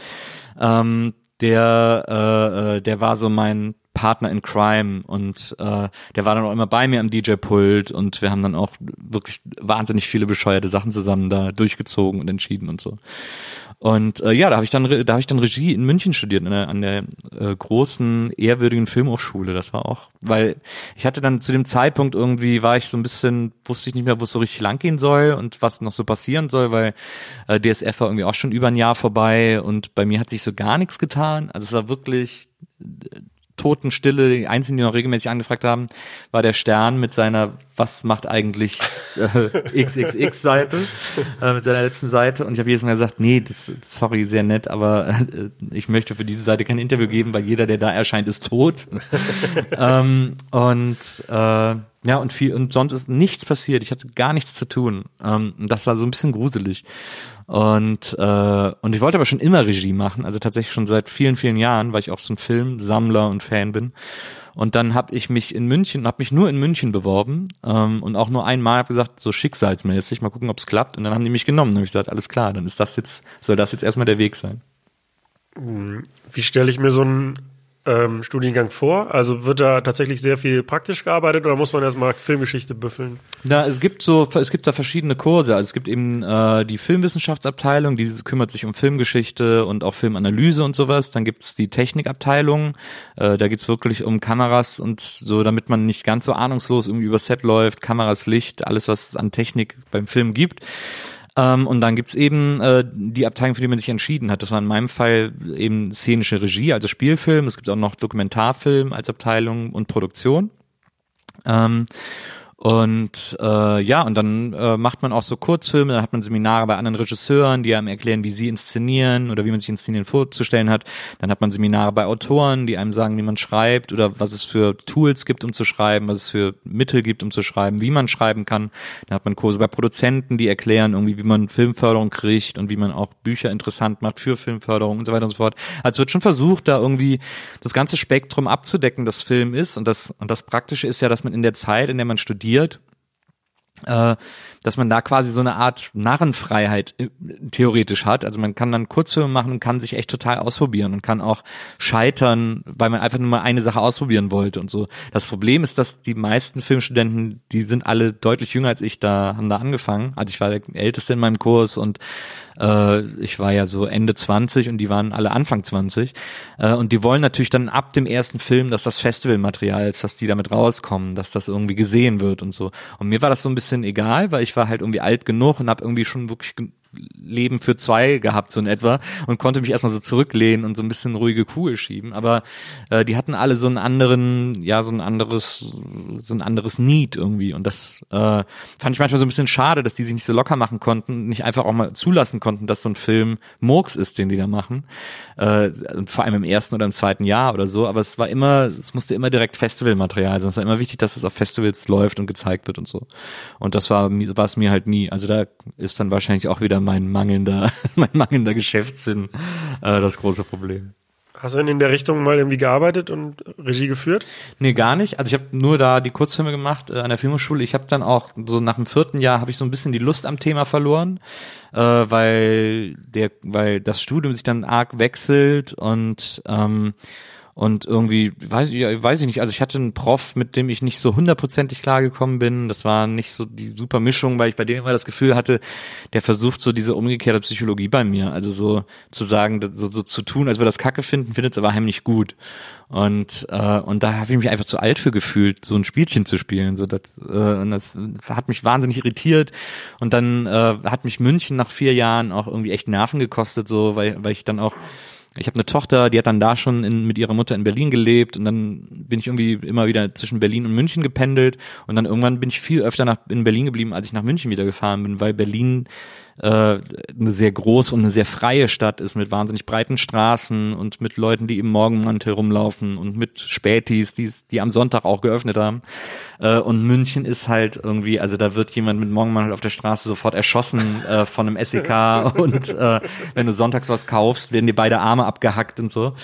ähm, der, äh, äh der war so mein Partner in Crime und äh, der war dann auch immer bei mir am DJ-Pult und wir haben dann auch wirklich wahnsinnig viele bescheuerte Sachen zusammen da durchgezogen und entschieden und so. Und äh, ja, da habe ich dann da habe ich dann Regie in München studiert der, an der äh, großen ehrwürdigen Filmhochschule. Das war auch, weil ich hatte dann zu dem Zeitpunkt irgendwie war ich so ein bisschen wusste ich nicht mehr, wo es so richtig lang gehen soll und was noch so passieren soll, weil äh, DSF war irgendwie auch schon über ein Jahr vorbei und bei mir hat sich so gar nichts getan. Also es war wirklich Totenstille, die einzigen, die noch regelmäßig angefragt haben, war der Stern mit seiner Was macht eigentlich äh, XXX-Seite, äh, mit seiner letzten Seite. Und ich habe jedes Mal gesagt, nee, das, sorry, sehr nett, aber äh, ich möchte für diese Seite kein Interview geben, weil jeder, der da erscheint, ist tot. ähm, und äh, ja, und viel, und sonst ist nichts passiert. Ich hatte gar nichts zu tun. Ähm, und das war so ein bisschen gruselig. Und, äh, und ich wollte aber schon immer Regie machen, also tatsächlich schon seit vielen, vielen Jahren, weil ich auch so ein Filmsammler und Fan bin. Und dann habe ich mich in München, habe mich nur in München beworben ähm, und auch nur einmal hab gesagt, so schicksalsmäßig, mal gucken, ob es klappt. Und dann haben die mich genommen. Dann habe ich gesagt, alles klar, dann ist das jetzt, soll das jetzt erstmal der Weg sein. Wie stelle ich mir so ein ähm, Studiengang vor? Also wird da tatsächlich sehr viel praktisch gearbeitet oder muss man erstmal Filmgeschichte büffeln? Na, es gibt so, es gibt da verschiedene Kurse. Also es gibt eben äh, die Filmwissenschaftsabteilung, die kümmert sich um Filmgeschichte und auch Filmanalyse und sowas. Dann gibt's die Technikabteilung, äh, da geht's wirklich um Kameras und so, damit man nicht ganz so ahnungslos irgendwie über Set läuft, Kameras, Licht, alles was es an Technik beim Film gibt. Ähm, und dann gibt's eben äh, die Abteilung, für die man sich entschieden hat. Das war in meinem Fall eben szenische Regie, also Spielfilm. Es gibt auch noch Dokumentarfilm als Abteilung und Produktion. Ähm, und äh, ja, und dann äh, macht man auch so Kurzfilme, dann hat man Seminare bei anderen Regisseuren, die einem erklären, wie sie inszenieren oder wie man sich inszenieren vorzustellen hat. Dann hat man Seminare bei Autoren, die einem sagen, wie man schreibt oder was es für Tools gibt, um zu schreiben, was es für Mittel gibt, um zu schreiben, wie man schreiben kann. Dann hat man Kurse bei Produzenten, die erklären irgendwie, wie man Filmförderung kriegt und wie man auch Bücher interessant macht für Filmförderung und so weiter und so fort. Also wird schon versucht, da irgendwie das ganze Spektrum abzudecken, das Film ist. Und das, und das Praktische ist ja, dass man in der Zeit, in der man studiert, studiert, äh, dass man da quasi so eine Art Narrenfreiheit äh, theoretisch hat. Also man kann dann Kurzfilme machen und kann sich echt total ausprobieren und kann auch scheitern, weil man einfach nur mal eine Sache ausprobieren wollte und so. Das Problem ist, dass die meisten Filmstudenten, die sind alle deutlich jünger als ich, da haben da angefangen. Also ich war der Älteste in meinem Kurs und äh, ich war ja so Ende 20 und die waren alle Anfang 20. Äh, und die wollen natürlich dann ab dem ersten Film, dass das Festivalmaterial ist, dass die damit rauskommen, dass das irgendwie gesehen wird und so. Und mir war das so ein bisschen egal, weil ich war halt irgendwie alt genug und habe irgendwie schon wirklich Leben für zwei gehabt, so in etwa, und konnte mich erstmal so zurücklehnen und so ein bisschen ruhige Kugel schieben. Aber äh, die hatten alle so einen anderen, ja, so ein anderes, so ein anderes Need irgendwie. Und das äh, fand ich manchmal so ein bisschen schade, dass die sich nicht so locker machen konnten, nicht einfach auch mal zulassen konnten, dass so ein Film Murks ist, den die da machen. Äh, vor allem im ersten oder im zweiten Jahr oder so. Aber es war immer, es musste immer direkt Festivalmaterial sein. Es war immer wichtig, dass es auf Festivals läuft und gezeigt wird und so. Und das war, war es mir halt nie. Also da ist dann wahrscheinlich auch wieder mein mangelnder, mein mangelnder Geschäftssinn äh, das große Problem. Hast du denn in der Richtung mal irgendwie gearbeitet und Regie geführt? Nee, gar nicht. Also ich habe nur da die Kurzfilme gemacht äh, an der Filmhochschule. Ich habe dann auch so nach dem vierten Jahr habe ich so ein bisschen die Lust am Thema verloren, äh, weil der, weil das Studium sich dann arg wechselt und ähm, und irgendwie, weiß ich, weiß ich nicht, also ich hatte einen Prof, mit dem ich nicht so hundertprozentig klargekommen bin. Das war nicht so die super Mischung, weil ich bei dem immer das Gefühl hatte, der versucht so diese umgekehrte Psychologie bei mir. Also so zu sagen, so, so zu tun, als wir das Kacke finden, findet es aber heimlich gut. Und, äh, und da habe ich mich einfach zu alt für gefühlt, so ein Spielchen zu spielen. So das, äh, und das hat mich wahnsinnig irritiert. Und dann äh, hat mich München nach vier Jahren auch irgendwie echt Nerven gekostet, so, weil, weil ich dann auch ich habe eine Tochter, die hat dann da schon in, mit ihrer Mutter in Berlin gelebt und dann bin ich irgendwie immer wieder zwischen Berlin und München gependelt und dann irgendwann bin ich viel öfter nach, in Berlin geblieben, als ich nach München wieder gefahren bin, weil Berlin äh, eine sehr große und eine sehr freie Stadt ist mit wahnsinnig breiten Straßen und mit Leuten, die im Morgenmantel rumlaufen und mit Spätis, die, die am Sonntag auch geöffnet haben. Äh, und München ist halt irgendwie, also da wird jemand mit Morgenmantel auf der Straße sofort erschossen äh, von einem SEK und äh, wenn du sonntags was kaufst, werden dir beide Arme abgehackt und so.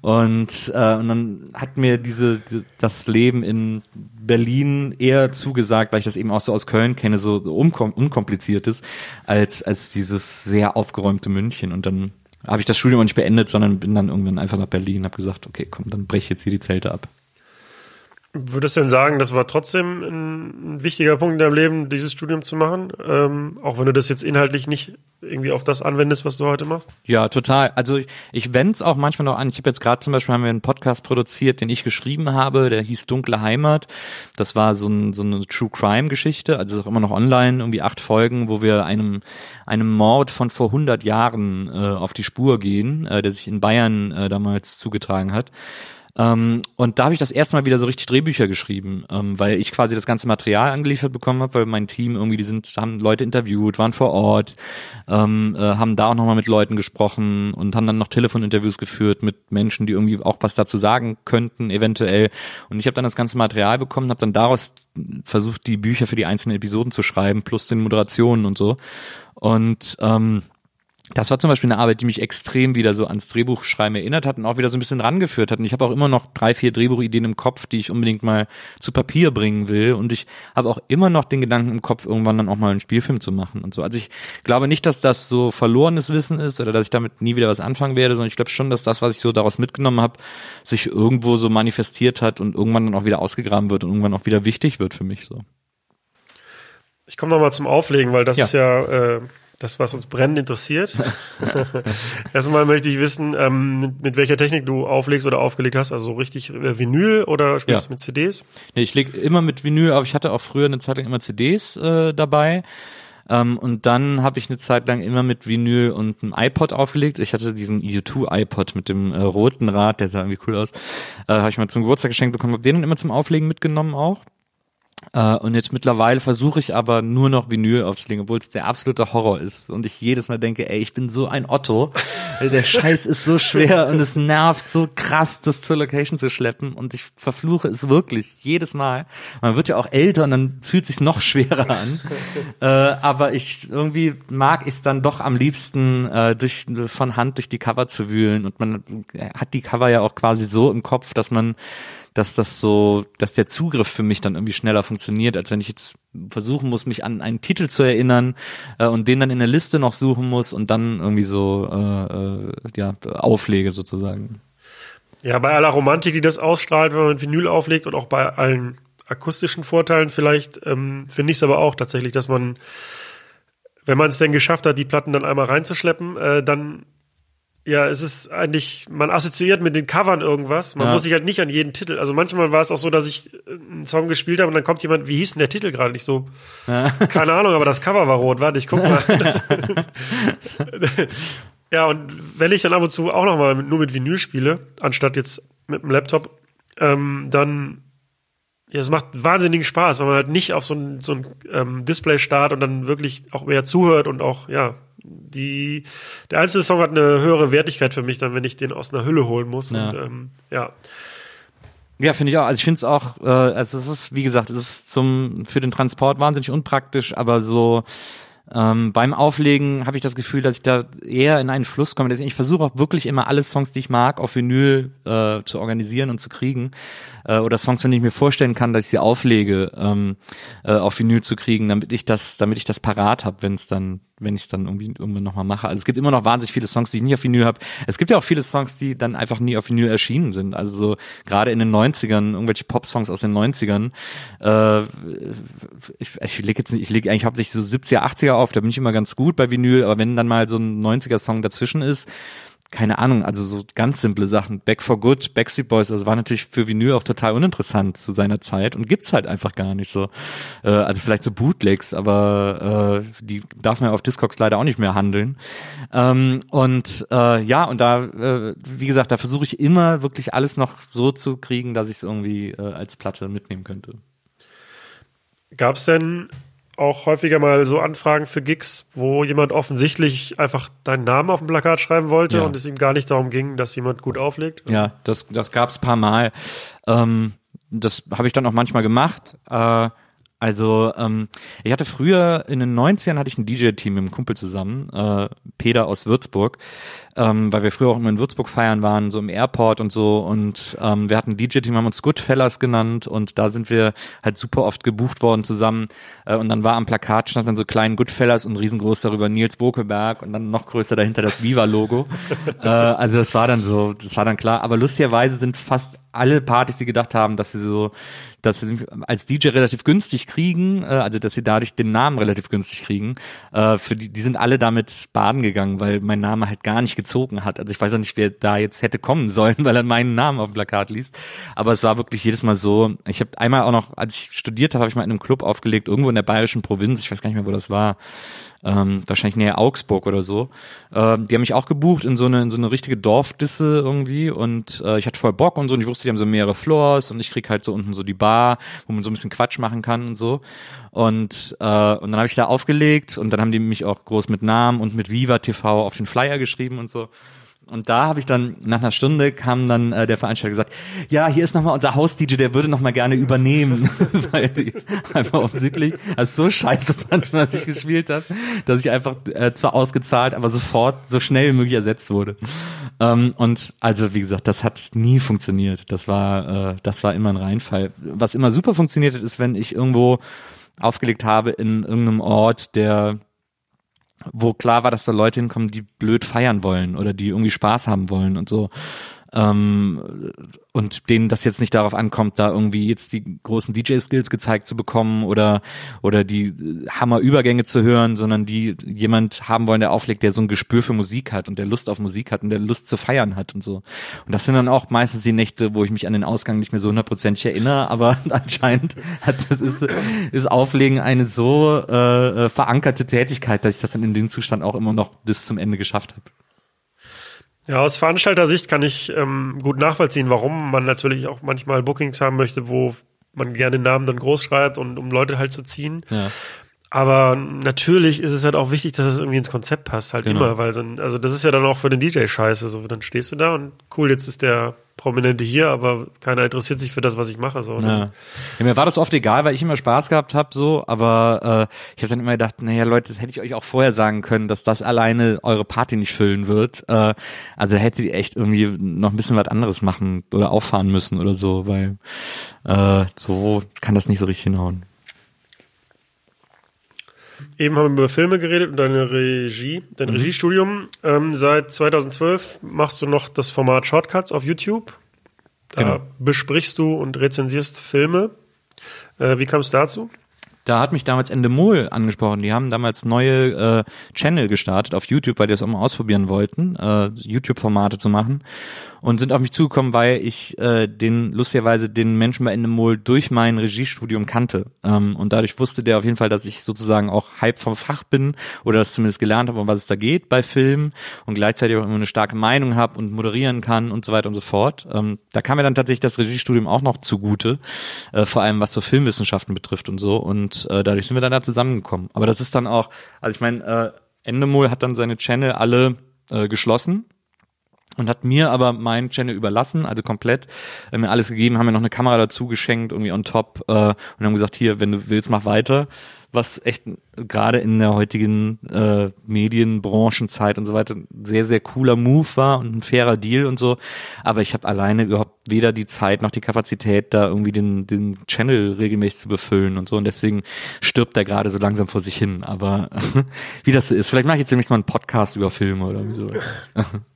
Und, äh, und dann hat mir diese das Leben in Berlin eher zugesagt, weil ich das eben auch so aus Köln kenne, so, so unkom unkompliziert ist, als, als dieses sehr aufgeräumte München. Und dann habe ich das Studium auch nicht beendet, sondern bin dann irgendwann einfach nach Berlin habe gesagt, okay, komm, dann breche ich jetzt hier die Zelte ab. Würdest du denn sagen, das war trotzdem ein, wichtiger Punkt in deinem Leben, dieses Studium zu machen? Ähm, auch wenn du das jetzt inhaltlich nicht irgendwie auf das anwendest, was du heute machst? Ja, total. Also ich, ich wende es auch manchmal noch an. Ich habe jetzt gerade zum Beispiel haben wir einen Podcast produziert, den ich geschrieben habe, der hieß Dunkle Heimat. Das war so, ein, so eine True Crime Geschichte, also ist auch immer noch online, irgendwie acht Folgen, wo wir einem, einem Mord von vor 100 Jahren äh, auf die Spur gehen, äh, der sich in Bayern äh, damals zugetragen hat. Ähm, und da habe ich das erste Mal wieder so richtig Drehbücher geschrieben, ähm, weil ich quasi das ganze Material angeliefert bekommen habe, weil mein Team irgendwie, die sind, haben Leute interviewt, waren vor Ort, ähm, äh, haben da auch nochmal mit Leuten gesprochen und haben dann noch Telefoninterviews geführt mit Menschen, die irgendwie auch was dazu sagen könnten, eventuell. Und ich habe dann das ganze Material bekommen, habe dann daraus versucht, die Bücher für die einzelnen Episoden zu schreiben, plus den Moderationen und so. Und ähm, das war zum Beispiel eine Arbeit, die mich extrem wieder so ans Drehbuchschreiben erinnert hat und auch wieder so ein bisschen rangeführt hat. Und ich habe auch immer noch drei, vier Drehbuchideen im Kopf, die ich unbedingt mal zu Papier bringen will. Und ich habe auch immer noch den Gedanken im Kopf, irgendwann dann auch mal einen Spielfilm zu machen und so. Also ich glaube nicht, dass das so verlorenes Wissen ist oder dass ich damit nie wieder was anfangen werde, sondern ich glaube schon, dass das, was ich so daraus mitgenommen habe, sich irgendwo so manifestiert hat und irgendwann dann auch wieder ausgegraben wird und irgendwann auch wieder wichtig wird für mich so. Ich komme nochmal zum Auflegen, weil das ja. ist ja äh, das, was uns brennend interessiert. Erstmal möchte ich wissen, ähm, mit, mit, welcher Technik du auflegst oder aufgelegt hast. Also richtig äh, Vinyl oder spielst ja. du mit CDs? Nee, ich lege immer mit Vinyl, aber ich hatte auch früher eine Zeit lang immer CDs äh, dabei. Ähm, und dann habe ich eine Zeit lang immer mit Vinyl und einem iPod aufgelegt. Ich hatte diesen U2 iPod mit dem äh, roten Rad, der sah irgendwie cool aus. Äh, habe ich mal zum Geburtstag geschenkt bekommen, habe den dann immer zum Auflegen mitgenommen auch. Uh, und jetzt mittlerweile versuche ich aber nur noch Vinyl aufzulegen, obwohl es der absolute Horror ist. Und ich jedes Mal denke, ey, ich bin so ein Otto. der Scheiß ist so schwer und es nervt so krass, das zur Location zu schleppen. Und ich verfluche es wirklich jedes Mal. Man wird ja auch älter und dann fühlt sich noch schwerer an. uh, aber ich irgendwie mag ich es dann doch am liebsten uh, durch von Hand durch die Cover zu wühlen. Und man hat die Cover ja auch quasi so im Kopf, dass man dass das so, dass der Zugriff für mich dann irgendwie schneller funktioniert, als wenn ich jetzt versuchen muss, mich an einen Titel zu erinnern äh, und den dann in der Liste noch suchen muss und dann irgendwie so äh, äh, ja auflege sozusagen. Ja, bei aller Romantik, die das ausstrahlt, wenn man Vinyl auflegt und auch bei allen akustischen Vorteilen vielleicht, ähm, finde ich es aber auch tatsächlich, dass man, wenn man es denn geschafft hat, die Platten dann einmal reinzuschleppen, äh, dann ja, es ist eigentlich, man assoziiert mit den Covern irgendwas. Man ja. muss sich halt nicht an jeden Titel. Also manchmal war es auch so, dass ich einen Song gespielt habe und dann kommt jemand, wie hieß denn der Titel gerade? Nicht so, ja. keine Ahnung, aber das Cover war rot. Warte, ich guck mal. ja, und wenn ich dann ab und zu auch noch mal nur mit Vinyl spiele, anstatt jetzt mit dem Laptop, ähm, dann ja, es macht wahnsinnigen Spaß, weil man halt nicht auf so ein, so ein ähm, Display starrt und dann wirklich auch mehr zuhört und auch, ja, die, der einzelne Song hat eine höhere Wertigkeit für mich, dann, wenn ich den aus einer Hülle holen muss. Ja. Und, ähm, ja. Ja, finde ich auch. Also ich finde es auch, äh, also es ist, wie gesagt, es ist zum für den Transport wahnsinnig unpraktisch, aber so Ähm, beim Auflegen habe ich das Gefühl, dass ich da eher in einen Fluss komme. Deswegen, ich versuche auch wirklich immer alle Songs, die ich mag, auf Vinyl äh, zu organisieren und zu kriegen. Äh, oder Songs, denen ich mir vorstellen kann, dass ich sie auflege, ähm, äh, auf Vinyl zu kriegen, damit ich das, damit ich das parat habe, wenn es dann, wenn ich es dann irgendwie irgendwann nochmal mache. Also es gibt immer noch wahnsinnig viele Songs, die ich nie auf Vinyl habe. Es gibt ja auch viele Songs, die dann einfach nie auf Vinyl erschienen sind. Also so gerade in den 90ern, irgendwelche Pop-Songs aus den 90ern. Äh, ich, ich lege jetzt nicht, ich lege eigentlich hauptsächlich so 70er, 80er auf, da bin ich immer ganz gut bei Vinyl, aber wenn dann mal so ein 90er-Song dazwischen ist, keine Ahnung, also so ganz simple Sachen. Back for Good, Backstreet Boys, also war natürlich für Vinyl auch total uninteressant zu seiner Zeit und gibt's halt einfach gar nicht so. Äh, also vielleicht so Bootlegs, aber äh, die darf man auf Discogs leider auch nicht mehr handeln. Ähm, und äh, ja, und da, äh, wie gesagt, da versuche ich immer wirklich alles noch so zu kriegen, dass ich es irgendwie äh, als Platte mitnehmen könnte. Gab's denn auch häufiger mal so Anfragen für Gigs, wo jemand offensichtlich einfach deinen Namen auf dem Plakat schreiben wollte Ja. und es ihm gar nicht darum ging, dass jemand gut auflegt. Ja, das, das gab's paar Mal. Ähm, das habe ich dann auch manchmal gemacht. Äh, also ähm, ich hatte früher in den 90ern hatte ich ein DJ-Team mit einem Kumpel zusammen, äh, Peter aus Würzburg, ähm, weil wir früher auch immer in Würzburg feiern waren, so im Airport und so. Und ähm, wir hatten ein DJ-Team, haben uns Goodfellas genannt und da sind wir halt super oft gebucht worden zusammen. Äh, und dann war am Plakat stand dann so klein Goodfellas und riesengroß darüber Nils Bokelberg und dann noch größer dahinter das Viva-Logo. äh, also das war dann so, das war dann klar. Aber lustigerweise sind fast alle Partys, die gedacht haben, dass sie so, dass sie als DJ relativ günstig kriegen, äh, also dass sie dadurch den Namen relativ günstig kriegen, äh, für die, die sind alle damit baden gegangen, weil mein Name halt gar nicht gezogen hat. Also ich weiß auch nicht, wer da jetzt hätte kommen sollen, weil er meinen Namen auf dem Plakat liest. Aber es war wirklich jedes Mal so. Ich habe einmal auch noch, als ich studiert habe, habe ich mal in einem Club aufgelegt, irgendwo in der bayerischen Provinz, ich weiß gar nicht mehr, wo das war ähm, wahrscheinlich näher Augsburg oder so. Ähm, die haben mich auch gebucht in so eine, in so eine richtige Dorfdisse irgendwie und äh, ich hatte voll Bock und so und ich wusste, die haben so mehrere Floors und ich krieg halt so unten so die Bar, wo man so ein bisschen Quatsch machen kann und so. Und, äh, und dann habe ich da aufgelegt und dann haben die mich auch groß mit Namen und mit Viva TV auf den Flyer geschrieben und so. Und da habe ich dann, nach einer Stunde kam dann äh, der Veranstalter gesagt, ja, hier ist nochmal unser Haus-DJ, der würde nochmal gerne übernehmen. Weil die einfach offensichtlich also so scheiße fanden, als ich gespielt habe, dass ich einfach äh, zwar ausgezahlt, aber sofort so schnell wie möglich ersetzt wurde. Ähm, und also, wie gesagt, das hat nie funktioniert. Das war, äh, das war immer ein Reinfall. Was immer super funktioniert hat, ist, wenn ich irgendwo aufgelegt habe in irgendeinem Ort, der wo klar war, dass da Leute hinkommen, die blöd feiern wollen oder die irgendwie Spaß haben wollen und so. Ähm, und denen das jetzt nicht darauf ankommt, da irgendwie jetzt die großen DJ-Skills gezeigt zu bekommen oder oder die äh, Hammer-Übergänge zu hören, sondern die jemand haben wollen, der auflegt, der so ein Gespür für Musik hat und der Lust auf Musik hat und der Lust zu feiern hat und so. Und das sind dann auch meistens die Nächte, wo ich mich an den Ausgang nicht mehr so hundertprozentig erinnere, aber anscheinend hat das ist, ist Auflegen eine so äh, äh, verankerte Tätigkeit, dass ich das dann in dem Zustand auch immer noch bis zum Ende geschafft habe. Ja, aus Veranstalter-Sicht kann ich ähm, gut nachvollziehen, warum man natürlich auch manchmal Bookings haben möchte, wo man gerne den Namen dann groß schreibt und um Leute halt zu ziehen. Ja. Aber natürlich ist es halt auch wichtig, dass es irgendwie ins Konzept passt, halt Genau. immer, weil so, also das ist ja dann auch für den DJ scheiße. So, dann stehst du da und cool, jetzt ist der Prominente hier, aber keiner interessiert sich für das, was ich mache. So, ne? Ja. ja, mir war das oft egal, weil ich immer Spaß gehabt habe, so, aber äh, ich habe dann immer gedacht, naja Leute, das hätte ich euch auch vorher sagen können, dass das alleine eure Party nicht füllen wird. Äh, also hättet ihr echt irgendwie noch ein bisschen was anderes machen oder auffahren müssen oder so, weil äh, so kann das nicht so richtig hinhauen. Eben haben wir über Filme geredet und deine Regie, dein Mhm. Regiestudium. Ähm, seit 2012 machst du noch das Format Shortcuts auf YouTube. Da Genau. besprichst du und rezensierst Filme. Äh, wie kam es dazu? Da hat mich damals Endemol angesprochen. Die haben damals neue äh, Channel gestartet auf YouTube, weil die das auch mal ausprobieren wollten, äh, YouTube-Formate zu machen. Und sind auf mich zugekommen, weil ich äh, den lustigerweise den Menschen bei Endemol durch mein Regiestudium kannte. Ähm, und dadurch wusste der auf jeden Fall, dass ich sozusagen auch halb vom Fach bin oder das zumindest gelernt habe, um was es da geht bei Filmen und gleichzeitig auch immer eine starke Meinung habe und moderieren kann und so weiter und so fort. Ähm, da kam mir dann tatsächlich das Regiestudium auch noch zugute, äh, vor allem was so Filmwissenschaften betrifft und so. Und äh, dadurch sind wir dann da zusammengekommen. Aber das ist dann auch, also ich meine, äh, Endemol hat dann seine Channel alle äh, geschlossen und hat mir aber meinen Channel überlassen, also komplett, äh, mir alles gegeben, haben mir noch eine Kamera dazu geschenkt, irgendwie on top äh, und haben gesagt, hier, wenn du willst, mach weiter. was echt gerade in der heutigen äh, Medienbranchenzeit und so weiter sehr, sehr cooler Move war und ein fairer Deal und so. Aber ich habe alleine überhaupt weder die Zeit noch die Kapazität, da irgendwie den, den Channel regelmäßig zu befüllen und so. Und deswegen stirbt er gerade so langsam vor sich hin. Aber wie das so ist, vielleicht mache ich jetzt demnächst mal einen Podcast über Filme oder so.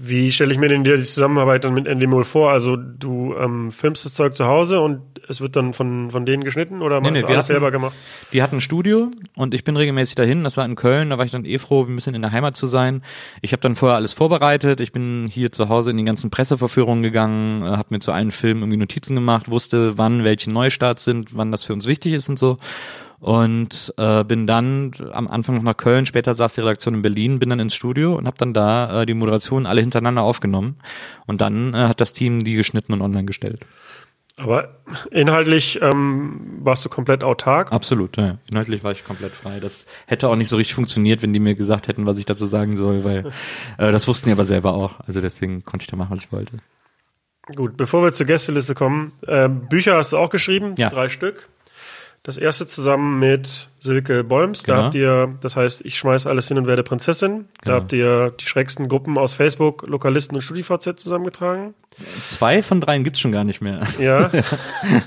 Wie stelle ich mir denn die Zusammenarbeit dann mit Endemol vor? Also du ähm, filmst das Zeug zu Hause und es wird dann von, von denen geschnitten oder Nee, nee, alles hatten- selber gemacht? Die hatten ein Studio und ich bin regelmäßig dahin. Das war in Köln. Da war ich dann eh froh, ein bisschen in der Heimat zu sein. Ich habe dann vorher alles vorbereitet. Ich bin hier zu Hause in die ganzen Presseverführungen gegangen, äh, habe mir zu allen Filmen irgendwie Notizen gemacht, wusste, wann welche Neustarts sind, wann das für uns wichtig ist und so. Und äh, bin dann am Anfang noch nach Köln, später saß die Redaktion in Berlin, bin dann ins Studio und habe dann da äh, die Moderation alle hintereinander aufgenommen. Und dann äh, hat das Team die geschnitten und online gestellt. Aber inhaltlich ähm, warst du komplett autark. Absolut, ja. Inhaltlich war ich komplett frei. Das hätte auch nicht so richtig funktioniert, wenn die mir gesagt hätten, was ich dazu sagen soll, weil äh, das wussten die aber selber auch. Also deswegen konnte ich da machen, was ich wollte. Gut, bevor wir zur Gästeliste kommen, ähm, Bücher hast du auch geschrieben, Ja. drei Stück. Das erste zusammen mit Silke Bolms. Da Genau. habt ihr, das heißt, ich schmeiß alles hin und werde Prinzessin. Da Genau. habt ihr die schrägsten Gruppen aus Facebook, Lokalisten und StudiVZ zusammengetragen. Zwei von dreien gibt's schon gar nicht mehr. Ja.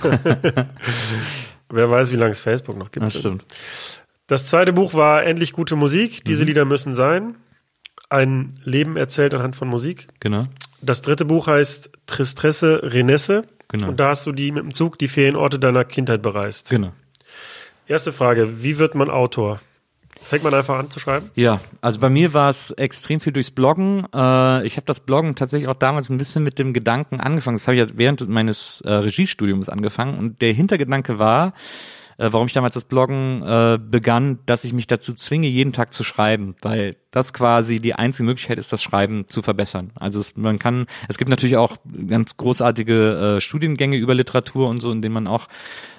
Wer weiß, wie lange es Facebook noch gibt. Das stimmt. Das zweite Buch war Endlich gute Musik. Mhm. Diese Lieder müssen sein. Ein Leben erzählt anhand von Musik. Genau. Das dritte Buch heißt Tristresse Renesse. Genau. Und da hast du die mit dem Zug die Ferienorte deiner Kindheit bereist. Genau. Erste Frage, wie wird man Autor? Fängt man einfach an zu schreiben? Ja, also bei mir war es extrem viel durchs Bloggen. Äh, ich habe das Bloggen tatsächlich auch damals ein bisschen mit dem Gedanken angefangen. Das habe ich ja während meines äh, Regiestudiums angefangen. Und der Hintergedanke war, äh, warum ich damals das Bloggen äh, begann, dass ich mich dazu zwinge, jeden Tag zu schreiben, weil das quasi die einzige Möglichkeit ist, das Schreiben zu verbessern. Also es, man kann, es gibt natürlich auch ganz großartige äh, Studiengänge über Literatur und so, in denen man auch,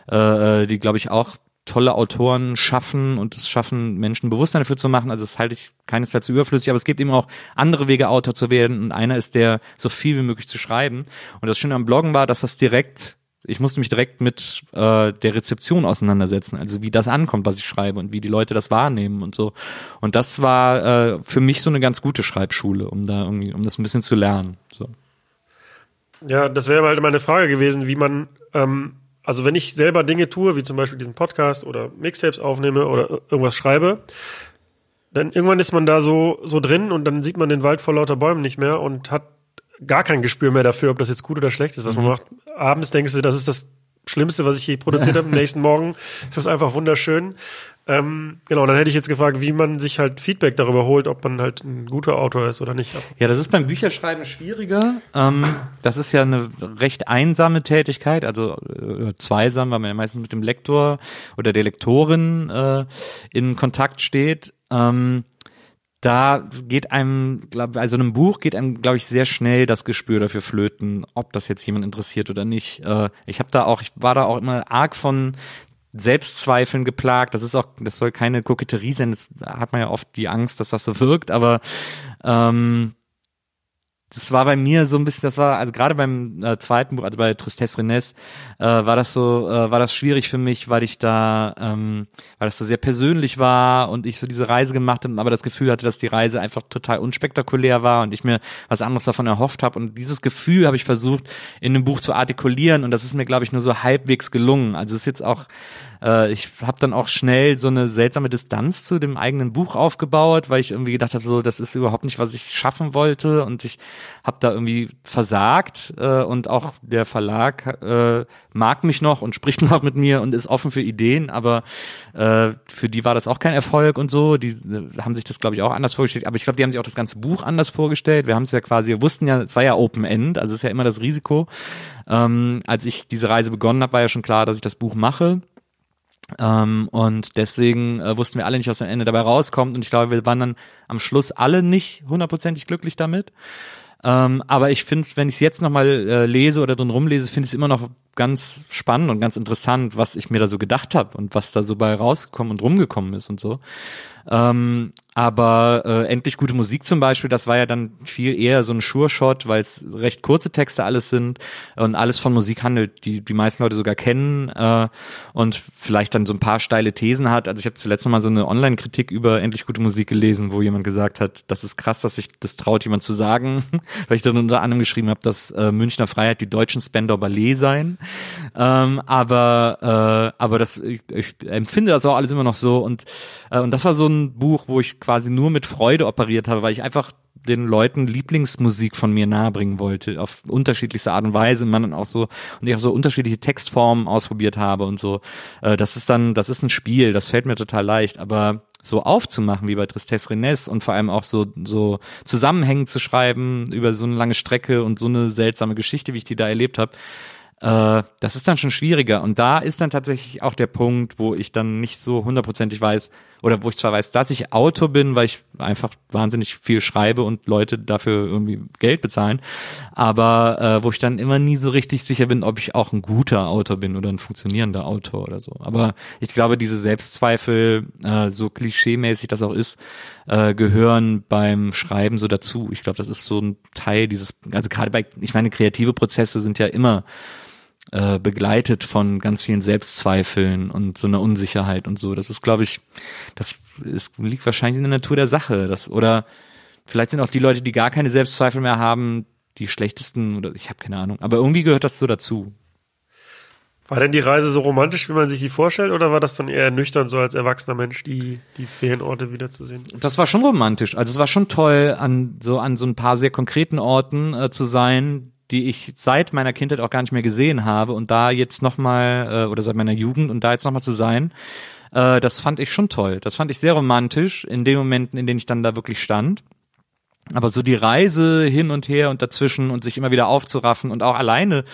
äh, die glaube ich auch tolle Autoren schaffen und es schaffen, Menschen Bewusstsein dafür zu machen. Also das halte ich keinesfalls überflüssig, aber es gibt eben auch andere Wege, Autor zu werden und einer ist der, so viel wie möglich zu schreiben. Und das Schöne am Bloggen war, dass das direkt ich musste mich direkt mit äh, der Rezeption auseinandersetzen, also wie das ankommt, was ich schreibe und wie die Leute das wahrnehmen und so. Und das war äh, für mich so eine ganz gute Schreibschule, um da irgendwie, um das ein bisschen zu lernen. So. Ja, das wäre halt meine Frage gewesen, wie man, ähm, also wenn ich selber Dinge tue, wie zum Beispiel diesen Podcast oder Mixtapes aufnehme oder irgendwas schreibe, dann irgendwann ist man da so, so drin und dann sieht man den Wald vor lauter Bäumen nicht mehr und hat gar kein Gespür mehr dafür, ob das jetzt gut oder schlecht ist, was man macht. Abends denkst du, das ist das Schlimmste, was ich je produziert habe. Am nächsten Morgen ist das einfach wunderschön. Ähm, genau, dann hätte ich jetzt gefragt, wie man sich halt Feedback darüber holt, ob man halt ein guter Autor ist oder nicht. Ja, das ist beim Bücherschreiben schwieriger. Ähm, das ist ja eine recht einsame Tätigkeit, also äh, zweisam, weil man ja meistens mit dem Lektor oder der Lektorin äh, in Kontakt steht. Ähm, da geht einem, glaub, also einem Buch geht einem, glaube ich, sehr schnell das Gespür dafür flöten, ob das jetzt jemand interessiert oder nicht. Äh, ich habe da auch, ich war da auch immer arg von Selbstzweifeln geplagt. Das ist auch, das soll keine Koketterie sein. Das hat man ja oft die Angst, dass das so wirkt, aber ähm, das war bei mir so ein bisschen, das war, also gerade beim äh, zweiten Buch, also bei Tristesse Renesse, äh, war das so, äh, war das schwierig für mich, weil ich da, ähm, weil das so sehr persönlich war und ich so diese Reise gemacht habe, aber das Gefühl hatte, dass die Reise einfach total unspektakulär war und ich mir was anderes davon erhofft habe. Und dieses Gefühl habe ich versucht, in einem Buch zu artikulieren und das ist mir, glaube ich, nur so halbwegs gelungen. Also es ist jetzt auch äh, ich habe dann auch schnell so eine seltsame Distanz zu dem eigenen Buch aufgebaut, weil ich irgendwie gedacht habe, so das ist überhaupt nicht, was ich schaffen wollte und ich habe da irgendwie versagt äh, und auch der Verlag äh, mag mich noch und spricht noch mit mir und ist offen für Ideen, aber äh, für die war das auch kein Erfolg und so. Die äh, haben sich das glaube ich auch anders vorgestellt, aber ich glaube, die haben sich auch das ganze Buch anders vorgestellt. Wir haben es ja quasi, wir wussten ja, es war ja Open End, also es ist ja immer das Risiko. Ähm, als ich diese Reise begonnen habe, war ja schon klar, dass ich das Buch mache. Ähm, und deswegen äh, wussten wir alle nicht, was am Ende dabei rauskommt. Und ich glaube, wir waren dann am Schluss alle nicht hundertprozentig glücklich damit. Ähm, aber ich finde, wenn ich es jetzt nochmal äh, lese oder drin rumlese, finde ich es immer noch ganz spannend und ganz interessant, was ich mir da so gedacht habe und was da so bei rausgekommen und rumgekommen ist und so. Ähm, aber äh, endlich gute Musik zum Beispiel, das war ja dann viel eher so ein Sure-Shot, weil es recht kurze Texte alles sind und alles von Musik handelt, die die meisten Leute sogar kennen äh, und vielleicht dann so ein paar steile Thesen hat. Also ich habe zuletzt noch mal so eine Online-Kritik über endlich gute Musik gelesen, wo jemand gesagt hat, das ist krass, dass sich das traut jemand zu sagen, weil ich dann unter anderem geschrieben habe, dass äh, Münchner Freiheit die deutschen Spender Ballet seien. Ähm, aber äh, aber das ich, ich empfinde das auch alles immer noch so und äh, und das war so ein Buch, wo ich quasi nur mit Freude operiert habe, weil ich einfach den Leuten Lieblingsmusik von mir nahebringen wollte, auf unterschiedlichste Art und Weise, man dann auch so, und ich auch so unterschiedliche Textformen ausprobiert habe und so. Äh, das ist dann, das ist ein Spiel, das fällt mir total leicht, aber so aufzumachen wie bei Tristesse Rennes und vor allem auch so, so zusammenhängend zu schreiben über so eine lange Strecke und so eine seltsame Geschichte, wie ich die da erlebt habe, äh, das ist dann schon schwieriger. Und da ist dann tatsächlich auch der Punkt, wo ich dann nicht so hundertprozentig weiß, oder wo ich zwar weiß, dass ich Autor bin, weil ich einfach wahnsinnig viel schreibe und Leute dafür irgendwie Geld bezahlen, aber äh, wo ich dann immer nie so richtig sicher bin, ob ich auch ein guter Autor bin oder ein funktionierender Autor oder so. Aber ich glaube, diese Selbstzweifel, äh, so klischeemäßig das auch ist, äh, gehören beim Schreiben so dazu. Ich glaube, das ist so ein Teil dieses, also gerade bei, ich meine, kreative Prozesse sind ja immer äh, begleitet von ganz vielen Selbstzweifeln und so einer Unsicherheit und so. Das ist, glaube ich, das ist, liegt wahrscheinlich in der Natur der Sache. Das, oder vielleicht sind auch die Leute, die gar keine Selbstzweifel mehr haben, die schlechtesten oder ich habe keine Ahnung. Aber irgendwie gehört das so dazu. War denn die Reise so romantisch, wie man sich die vorstellt, oder war das dann eher nüchtern, so als erwachsener Mensch, die, die Ferienorte wiederzusehen? Das war schon romantisch. Also es war schon toll, an so, an so ein paar sehr konkreten Orten äh, zu sein, die ich seit meiner Kindheit auch gar nicht mehr gesehen habe und da jetzt nochmal, äh, oder seit meiner Jugend und da jetzt nochmal zu sein, äh, das fand ich schon toll. Das fand ich sehr romantisch in den Momenten, in denen ich dann da wirklich stand. Aber so die Reise hin und her und dazwischen und sich immer wieder aufzuraffen und auch alleine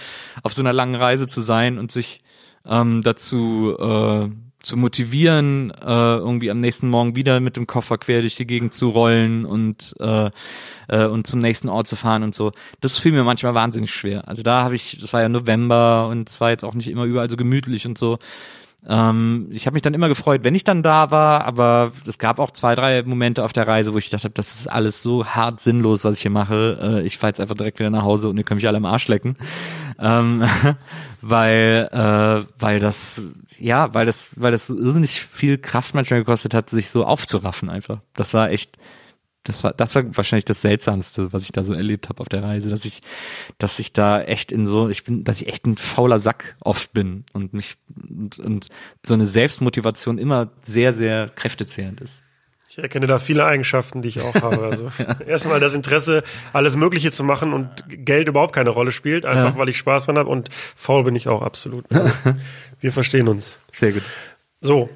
auf so einer langen Reise zu sein und sich ähm, dazu äh, zu motivieren, äh, irgendwie am nächsten Morgen wieder mit dem Koffer quer durch die Gegend zu rollen und äh, äh, und zum nächsten Ort zu fahren und so. Das fiel mir manchmal wahnsinnig schwer. Also da habe ich, das war ja November und es war jetzt auch nicht immer überall so gemütlich und so. Ähm, ich habe mich dann immer gefreut, wenn ich dann da war, aber es gab auch zwei, drei Momente auf der Reise, wo ich dachte, das ist alles so hart sinnlos, was ich hier mache. Äh, ich fahre jetzt einfach direkt wieder nach Hause und ihr könnt mich alle am Arsch lecken. Ähm, weil, äh, weil das, ja, weil das, weil das irrsinnig viel Kraft manchmal gekostet hat, sich so aufzuraffen einfach. Das war echt, das war, das war wahrscheinlich das Seltsamste, was ich da so erlebt habe auf der Reise, dass ich, dass ich da echt in so, ich bin, dass ich echt ein fauler Sack oft bin und mich und, und so eine Selbstmotivation immer sehr, sehr kräftezehrend ist. Ich erkenne da viele Eigenschaften, die ich auch habe. Also ja. erstmal das Interesse, alles Mögliche zu machen und Geld überhaupt keine Rolle spielt, einfach ja. weil ich Spaß dran habe und faul bin ich auch absolut. Also, wir verstehen uns. Sehr gut. So,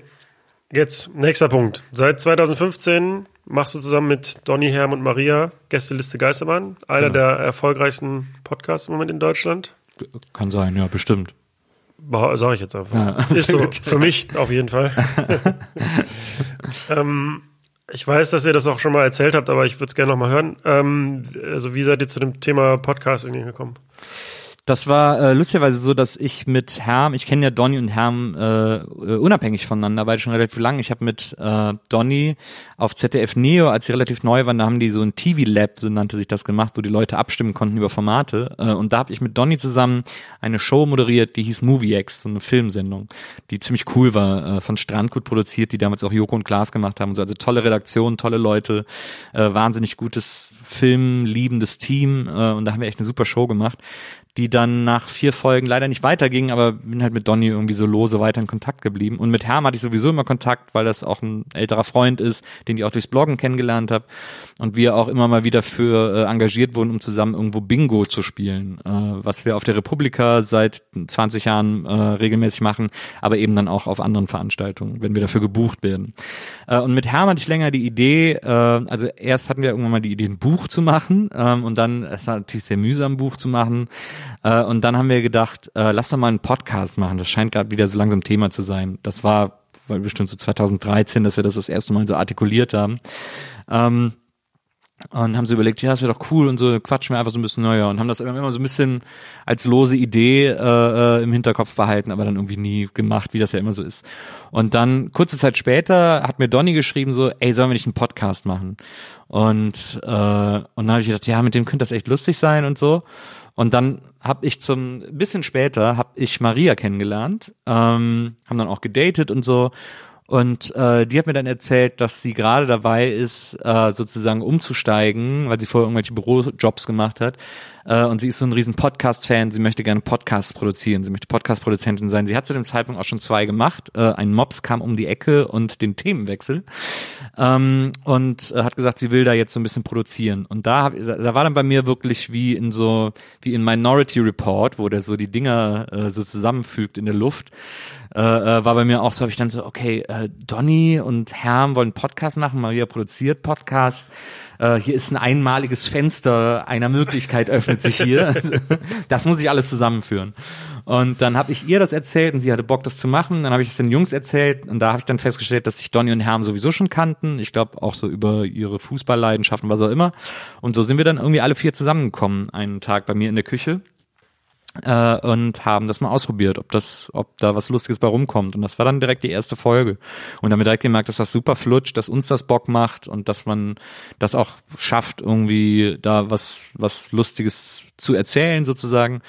jetzt nächster Punkt. Seit 2015 machst du zusammen mit Donny, Herm und Maria Gästeliste Geisterbahn, einer genau. der erfolgreichsten Podcasts im Moment in Deutschland. Kann sein, ja, bestimmt. Sag ich jetzt einfach. Ja, ist so, gut. für mich auf jeden Fall. ähm, ich weiß, dass ihr das auch schon mal erzählt habt, aber ich würde es gerne noch mal hören. Ähm, also wie seid ihr zu dem Thema Podcasting gekommen? Das war äh, lustigerweise so, dass ich mit Herm, ich kenne ja Donny und Herm äh, äh, unabhängig voneinander, weil schon relativ lang. Ich habe mit äh, Donny auf ZDF Neo, als sie relativ neu waren, da haben die so ein TV-Lab, so nannte sich das gemacht, wo die Leute abstimmen konnten über Formate. Äh, und da habe ich mit Donny zusammen eine Show moderiert, die hieß Movie X, so eine Filmsendung, die ziemlich cool war, äh, von Strandgut produziert, die damals auch Joko und Klaas gemacht haben. So, also tolle Redaktion, tolle Leute, äh, wahnsinnig gutes filmliebendes Team äh, und da haben wir echt eine super Show gemacht die dann nach vier Folgen leider nicht weiterging, aber bin halt mit Donny irgendwie so lose weiter in Kontakt geblieben. Und mit Herm hatte ich sowieso immer Kontakt, weil das auch ein älterer Freund ist, den ich auch durchs Bloggen kennengelernt habe. Und wir auch immer mal wieder für äh, engagiert wurden, um zusammen irgendwo Bingo zu spielen, äh, was wir auf der Republika seit 20 Jahren äh, regelmäßig machen, aber eben dann auch auf anderen Veranstaltungen, wenn wir dafür gebucht werden. Äh, und mit Herm hatte ich länger die Idee, äh, also erst hatten wir irgendwann mal die Idee, ein Buch zu machen ähm, und dann, es war natürlich sehr mühsam, ein Buch zu machen. Äh, und dann haben wir gedacht, äh, lass doch mal einen Podcast machen. Das scheint gerade wieder so langsam Thema zu sein. Das war, war bestimmt so 2013, dass wir das das erste Mal so artikuliert haben. Ähm, und haben so überlegt, ja, das wäre doch cool und so quatschen wir einfach so ein bisschen neuer und haben das immer so ein bisschen als lose Idee äh, äh, im Hinterkopf behalten, aber dann irgendwie nie gemacht, wie das ja immer so ist. Und dann kurze Zeit später hat mir Donny geschrieben so, ey, sollen wir nicht einen Podcast machen? Und äh, und dann habe ich gedacht, ja, mit dem könnte das echt lustig sein und so. Und dann habe ich zum bisschen später habe ich Maria kennengelernt, ähm, haben dann auch gedatet und so und äh, die hat mir dann erzählt, dass sie gerade dabei ist, äh, sozusagen umzusteigen, weil sie vorher irgendwelche Bürojobs gemacht hat. Äh, und sie ist so ein riesen Podcast-Fan. Sie möchte gerne Podcasts produzieren. Sie möchte Podcast-Produzentin sein. Sie hat zu dem Zeitpunkt auch schon zwei gemacht. Äh, ein Mops kam um die Ecke und den Themenwechsel. Ähm, und äh, hat gesagt, sie will da jetzt so ein bisschen produzieren. Und da, hab, da war dann bei mir wirklich wie in so, wie in Minority Report, wo der so die Dinger äh, so zusammenfügt in der Luft äh, äh, war bei mir auch so, habe ich dann so, okay, äh, Donny und Herm wollen Podcast machen, Maria produziert Podcast. Äh, hier ist ein einmaliges Fenster einer Möglichkeit öffnet sich hier. das muss ich alles zusammenführen. Und dann habe ich ihr das erzählt und sie hatte Bock, das zu machen. Dann habe ich es den Jungs erzählt und da habe ich dann festgestellt, dass sich Donny und Herm sowieso schon kannten. Ich glaube auch so über ihre Fußballleidenschaften, was auch immer. Und so sind wir dann irgendwie alle vier zusammengekommen, einen Tag bei mir in der Küche äh, und haben das mal ausprobiert, ob das, ob da was Lustiges bei rumkommt. Und das war dann direkt die erste Folge. Und wir direkt gemerkt, dass das super flutscht, dass uns das Bock macht und dass man das auch schafft, irgendwie da was, was Lustiges zu erzählen sozusagen.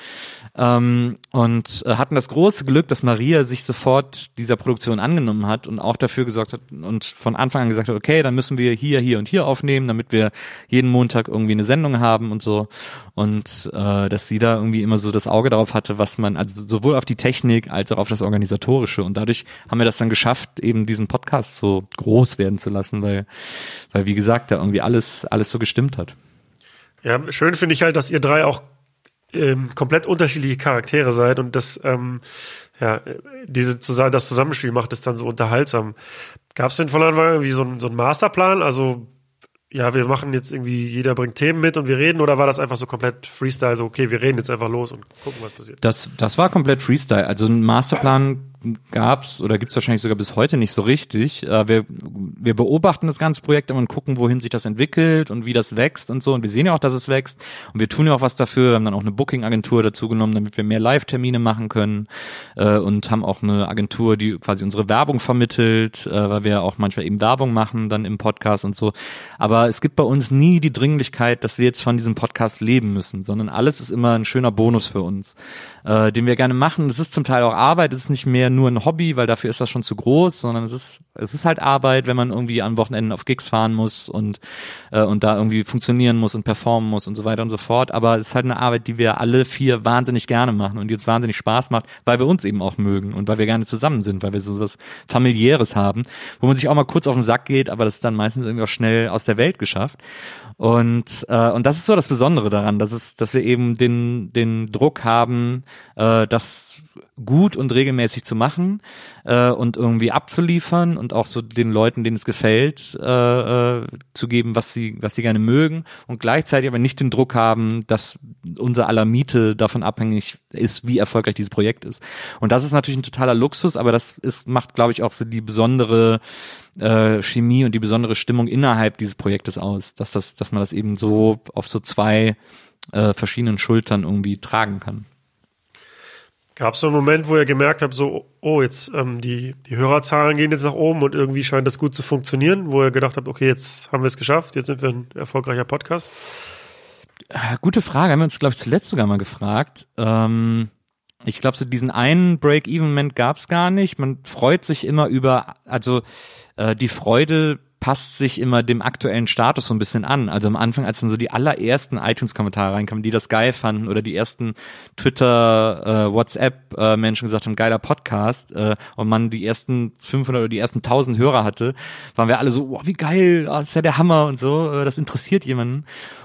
Ähm, und äh, hatten das große Glück, dass Maria sich sofort dieser Produktion angenommen hat und auch dafür gesorgt hat und von Anfang an gesagt hat, okay, dann müssen wir hier, hier und hier aufnehmen, damit wir jeden Montag irgendwie eine Sendung haben und so. Und äh, dass sie da irgendwie immer so das Auge darauf hatte, was man, also sowohl auf die Technik als auch auf das Organisatorische. Und dadurch haben wir das dann geschafft, eben diesen Podcast so groß werden zu lassen, weil, weil wie gesagt, da irgendwie alles, alles so gestimmt hat. Ja, schön finde ich halt, dass ihr drei auch ähm, komplett unterschiedliche Charaktere seid und das, ähm, ja, diese das Zusammenspiel macht es dann so unterhaltsam. Gab es denn von Anfang an irgendwie so, ein, so einen Masterplan? Also ja, wir machen jetzt irgendwie, jeder bringt Themen mit und wir reden oder war das einfach so komplett Freestyle, so okay, wir reden jetzt einfach los und gucken, was passiert? Das, das war komplett Freestyle. Also ein Masterplan gab's oder gibt's wahrscheinlich sogar bis heute nicht so richtig. Äh, wir, wir beobachten das ganze Projekt und gucken, wohin sich das entwickelt und wie das wächst und so. Und wir sehen ja auch, dass es wächst. Und wir tun ja auch was dafür. Wir haben dann auch eine Booking-Agentur dazu genommen, damit wir mehr Live-Termine machen können. Äh, und haben auch eine Agentur, die quasi unsere Werbung vermittelt, äh, weil wir auch manchmal eben Werbung machen, dann im Podcast und so. Aber es gibt bei uns nie die Dringlichkeit, dass wir jetzt von diesem Podcast leben müssen, sondern alles ist immer ein schöner Bonus für uns äh, den wir gerne machen. Es ist zum Teil auch Arbeit, es ist nicht mehr nur ein Hobby, weil dafür ist das schon zu groß, sondern es ist es ist halt Arbeit, wenn man irgendwie an Wochenenden auf Gigs fahren muss und äh, und da irgendwie funktionieren muss und performen muss und so weiter und so fort. Aber es ist halt eine Arbeit, die wir alle vier wahnsinnig gerne machen und die uns wahnsinnig Spaß macht, weil wir uns eben auch mögen und weil wir gerne zusammen sind, weil wir so was familiäres haben, wo man sich auch mal kurz auf den Sack geht, aber das ist dann meistens irgendwie auch schnell aus der Welt geschafft. Und, äh, und das ist so das Besondere daran, dass, es, dass wir eben den, den Druck haben, äh, das gut und regelmäßig zu machen äh, und irgendwie abzuliefern und auch so den Leuten, denen es gefällt, äh, äh, zu geben, was sie, was sie gerne mögen und gleichzeitig aber nicht den Druck haben, dass unser aller Miete davon abhängig ist, wie erfolgreich dieses Projekt ist. Und das ist natürlich ein totaler Luxus, aber das ist, macht, glaube ich, auch so die besondere äh, Chemie und die besondere Stimmung innerhalb dieses Projektes aus, dass das, dass man das eben so auf so zwei äh, verschiedenen Schultern irgendwie tragen kann. Gab es so einen Moment, wo ihr gemerkt habt, so, oh, jetzt ähm, die, die Hörerzahlen gehen jetzt nach oben und irgendwie scheint das gut zu funktionieren, wo ihr gedacht habt, okay, jetzt haben wir es geschafft, jetzt sind wir ein erfolgreicher Podcast? Äh, gute Frage, haben wir uns, glaube ich, zuletzt sogar mal gefragt. Ähm, ich glaube, so diesen einen Break-Even-Moment gab es gar nicht. Man freut sich immer über, also äh, die Freude passt sich immer dem aktuellen Status so ein bisschen an. Also am Anfang, als dann so die allerersten iTunes-Kommentare reinkamen, die das geil fanden oder die ersten Twitter, äh, WhatsApp-Menschen äh, gesagt haben, geiler Podcast äh, und man die ersten 500 oder die ersten 1000 Hörer hatte, waren wir alle so, oh, wie geil, oh, das ist ja der Hammer und so, äh, das interessiert jemanden.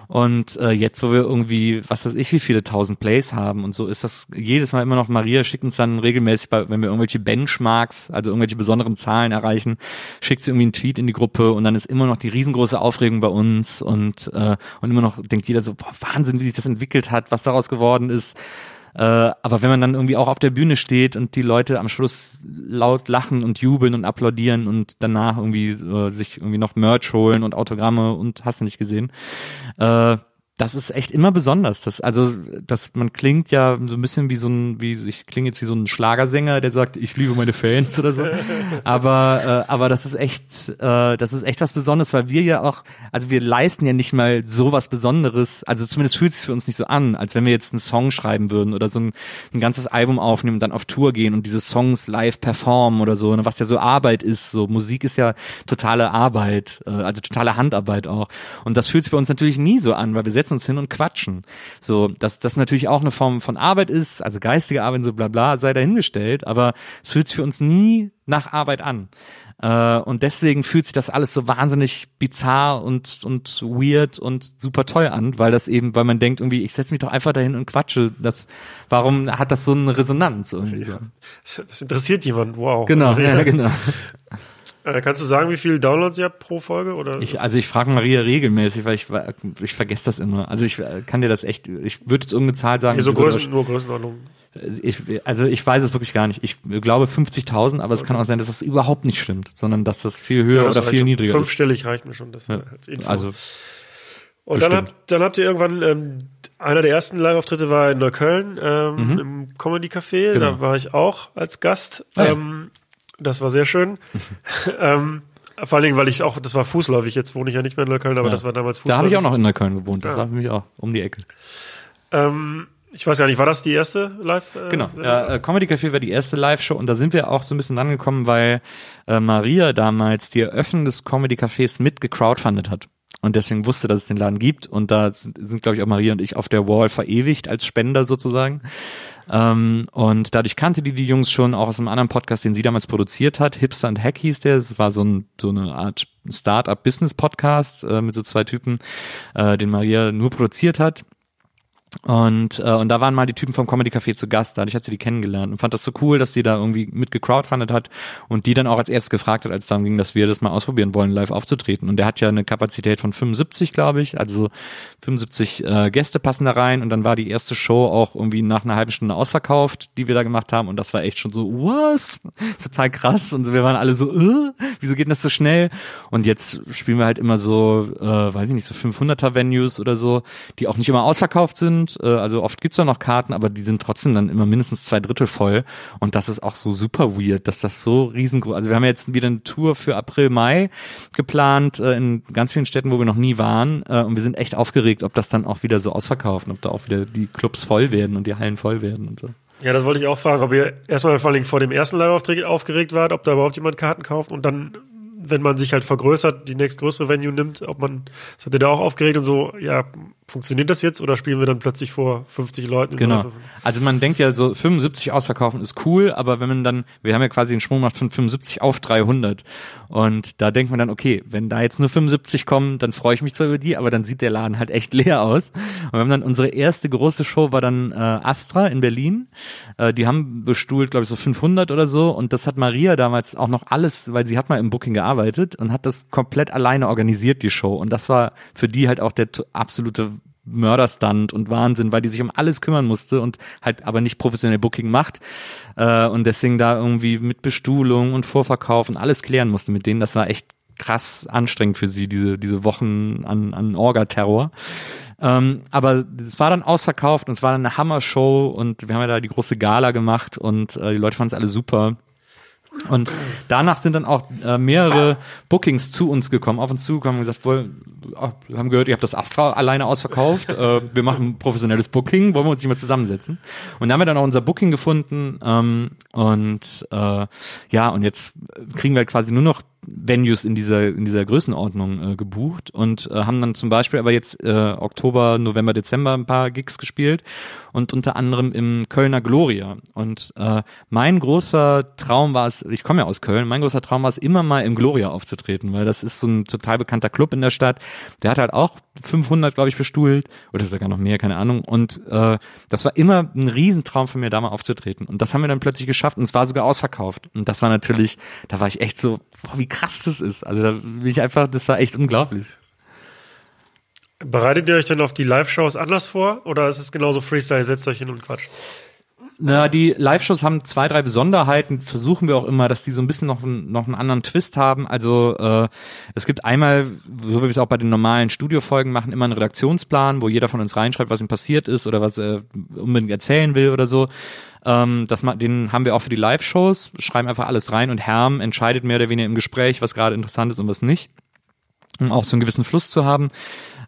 Und äh, jetzt, wo wir irgendwie, was weiß ich, wie viele tausend Plays haben und so, ist das jedes Mal immer noch, Maria schickt uns dann regelmäßig, bei, wenn wir irgendwelche Benchmarks, also irgendwelche besonderen Zahlen erreichen, schickt sie irgendwie einen Tweet in die Gruppe und dann ist immer noch die riesengroße Aufregung bei uns und, äh, und immer noch denkt jeder so, boah, Wahnsinn, wie sich das entwickelt hat, was daraus geworden ist. Äh, aber wenn man dann irgendwie auch auf der Bühne steht und die Leute am Schluss laut lachen und jubeln und applaudieren und danach irgendwie äh, sich irgendwie noch Merch holen und Autogramme und hast du nicht gesehen, äh, das ist echt immer besonders. Das, also, das, man klingt ja so ein bisschen wie so ein, wie, ich klinge jetzt wie so ein Schlagersänger, der sagt, ich liebe meine Fans oder so. aber, äh, aber das ist echt, äh, das ist echt was Besonderes, weil wir ja auch, also wir leisten ja nicht mal so was Besonderes. Also zumindest fühlt es sich für uns nicht so an, als wenn wir jetzt einen Song schreiben würden oder so ein, ein ganzes Album aufnehmen und dann auf Tour gehen und diese Songs live performen oder so, ne, was ja so Arbeit ist. So Musik ist ja totale Arbeit, äh, also totale Handarbeit auch. Und das fühlt sich bei uns natürlich nie so an, weil wir setzen setzen uns hin und quatschen. So, dass das natürlich auch eine Form von Arbeit ist, also geistige Arbeit, so bla bla, sei dahingestellt, aber es fühlt sich für uns nie nach Arbeit an. Äh, und deswegen fühlt sich das alles so wahnsinnig bizarr und, und weird und super toll an, weil das eben, weil man denkt irgendwie, ich setze mich doch einfach dahin und quatsche. Das, warum hat das so eine Resonanz irgendwie? Ja. Das interessiert jemand, wow. Genau, also, ja, genau. Äh, kannst du sagen, wie viele Downloads ihr habt pro Folge? Oder? Ich, also ich frage Maria regelmäßig, weil ich, ich vergesse das immer. Also ich kann dir das echt, ich würde jetzt irgendeine Zahl sagen. Ja, so Größen, nur Größenordnung. Ich, also ich weiß es wirklich gar nicht. Ich glaube 50.000, aber es kann auch sein, dass das überhaupt nicht stimmt, sondern dass das viel höher ja, das oder viel niedriger fünfstellig ist. Fünfstellig reicht mir schon. Das ja, also und dann habt, dann habt ihr irgendwann, ähm, einer der ersten Live-Auftritte war in Neukölln ähm, mhm. im Comedy Café. Genau. Da war ich auch als Gast. Ah, ja. ähm, das war sehr schön. ähm, vor allen Dingen, weil ich auch, das war fußläufig, jetzt wohne ich ja nicht mehr in Neukölln, aber ja. das war damals fußläufig. Da habe ich auch noch in Neukölln gewohnt, das ja. war für mich auch um die Ecke. Ähm, ich weiß ja nicht, war das die erste Live? Äh, genau, äh, Comedy Café war die erste Live-Show und da sind wir auch so ein bisschen angekommen, weil äh, Maria damals die Eröffnung des Comedy Cafés mit gecrowdfundet hat und deswegen wusste, dass es den Laden gibt und da sind, sind glaube ich, auch Maria und ich auf der Wall verewigt als Spender sozusagen. Ähm, und dadurch kannte die die Jungs schon auch aus einem anderen Podcast, den sie damals produziert hat. Hipster and Hack hieß der. Es war so, ein, so eine Art Start-up-Business-Podcast äh, mit so zwei Typen, äh, den Maria nur produziert hat. Und, äh, und da waren mal die Typen vom Comedy Café zu Gast, dadurch hat sie die kennengelernt und fand das so cool, dass sie da irgendwie mit gecrowdfundet hat und die dann auch als erstes gefragt hat, als es darum ging, dass wir das mal ausprobieren wollen, live aufzutreten. Und der hat ja eine Kapazität von 75, glaube ich, also 75 äh, Gäste passen da rein und dann war die erste Show auch irgendwie nach einer halben Stunde ausverkauft, die wir da gemacht haben und das war echt schon so, was? Total krass und wir waren alle so, äh, wieso geht das so schnell? Und jetzt spielen wir halt immer so, äh, weiß ich nicht, so 500er Venues oder so, die auch nicht immer ausverkauft sind sind. Äh, also oft gibt's da noch Karten, aber die sind trotzdem dann immer mindestens zwei Drittel voll. Und das ist auch so super weird, dass das so riesengroß. Also wir haben jetzt wieder eine Tour für April, Mai geplant äh, in ganz vielen Städten, wo wir noch nie waren. Äh, und wir sind echt aufgeregt, ob das dann auch wieder so ausverkauft, ob da auch wieder die Clubs voll werden und die Hallen voll werden und so. Ja, das wollte ich auch fragen, ob ihr erstmal vor allem vor dem ersten Live-Auftritt aufgeregt wart, ob da überhaupt jemand Karten kauft und dann wenn man sich halt vergrößert, die nächstgrößere Venue nimmt, ob man, das hat ihr da auch aufgeregt und so, ja, funktioniert das jetzt oder spielen wir dann plötzlich vor 50 Leuten? Genau. Also man denkt ja so 75 ausverkaufen ist cool, aber wenn man dann, wir haben ja quasi einen Schwung gemacht von 75 auf 300 und da denkt man dann, okay, wenn da jetzt nur 75 kommen, dann freue ich mich zwar über die, aber dann sieht der Laden halt echt leer aus. Und wir haben dann unsere erste große Show war dann äh, Astra in Berlin. Äh, die haben bestuhlt, glaube ich, so 500 oder so und das hat Maria damals auch noch alles, weil sie hat mal im Booking gearbeitet und hat das komplett alleine organisiert, die Show. Und das war für die halt auch der absolute Mörderstand und Wahnsinn, weil die sich um alles kümmern musste und halt aber nicht professionell Booking macht äh, und deswegen da irgendwie mit Bestuhlung und Vorverkauf und alles klären musste mit denen. Das war echt krass anstrengend für sie, diese, diese Wochen an, an Orga-Terror. Ähm, aber es war dann ausverkauft und es war dann eine Hammer-Show und wir haben ja da die große Gala gemacht und äh, die Leute fanden es alle super. Und danach sind dann auch äh, mehrere Bookings zu uns gekommen, auf uns zugekommen und gesagt, wohl, wir haben gehört, ihr habt das Astra alleine ausverkauft, äh, wir machen professionelles Booking, wollen wir uns nicht mal zusammensetzen? Und da haben wir dann auch unser Booking gefunden ähm, und äh, ja, und jetzt kriegen wir quasi nur noch Venues in dieser in dieser Größenordnung äh, gebucht und äh, haben dann zum Beispiel aber jetzt äh, Oktober, November, Dezember ein paar Gigs gespielt und unter anderem im Kölner Gloria. Und äh, mein großer Traum war es, ich komme ja aus Köln, mein großer Traum war es immer mal im Gloria aufzutreten, weil das ist so ein total bekannter Club in der Stadt. Der hat halt auch 500, glaube ich, bestuhlt oder sogar noch mehr, keine Ahnung. Und äh, das war immer ein Riesentraum von mir, da mal aufzutreten. Und das haben wir dann plötzlich geschafft und es war sogar ausverkauft. Und das war natürlich, da war ich echt so, boah, wie das ist. Also da bin ich einfach, das war echt unglaublich. Bereitet ihr euch denn auf die Live-Shows anders vor oder ist es genauso Freestyle, setzt euch hin und quatscht? Na, die Live-Shows haben zwei, drei Besonderheiten. Versuchen wir auch immer, dass die so ein bisschen noch, noch einen anderen Twist haben. Also äh, es gibt einmal, so wie wir es auch bei den normalen Studiofolgen machen, immer einen Redaktionsplan, wo jeder von uns reinschreibt, was ihm passiert ist oder was er unbedingt erzählen will oder so. Ähm, das, den haben wir auch für die Live-Shows, schreiben einfach alles rein und Herm entscheidet mehr oder weniger im Gespräch, was gerade interessant ist und was nicht, um auch so einen gewissen Fluss zu haben.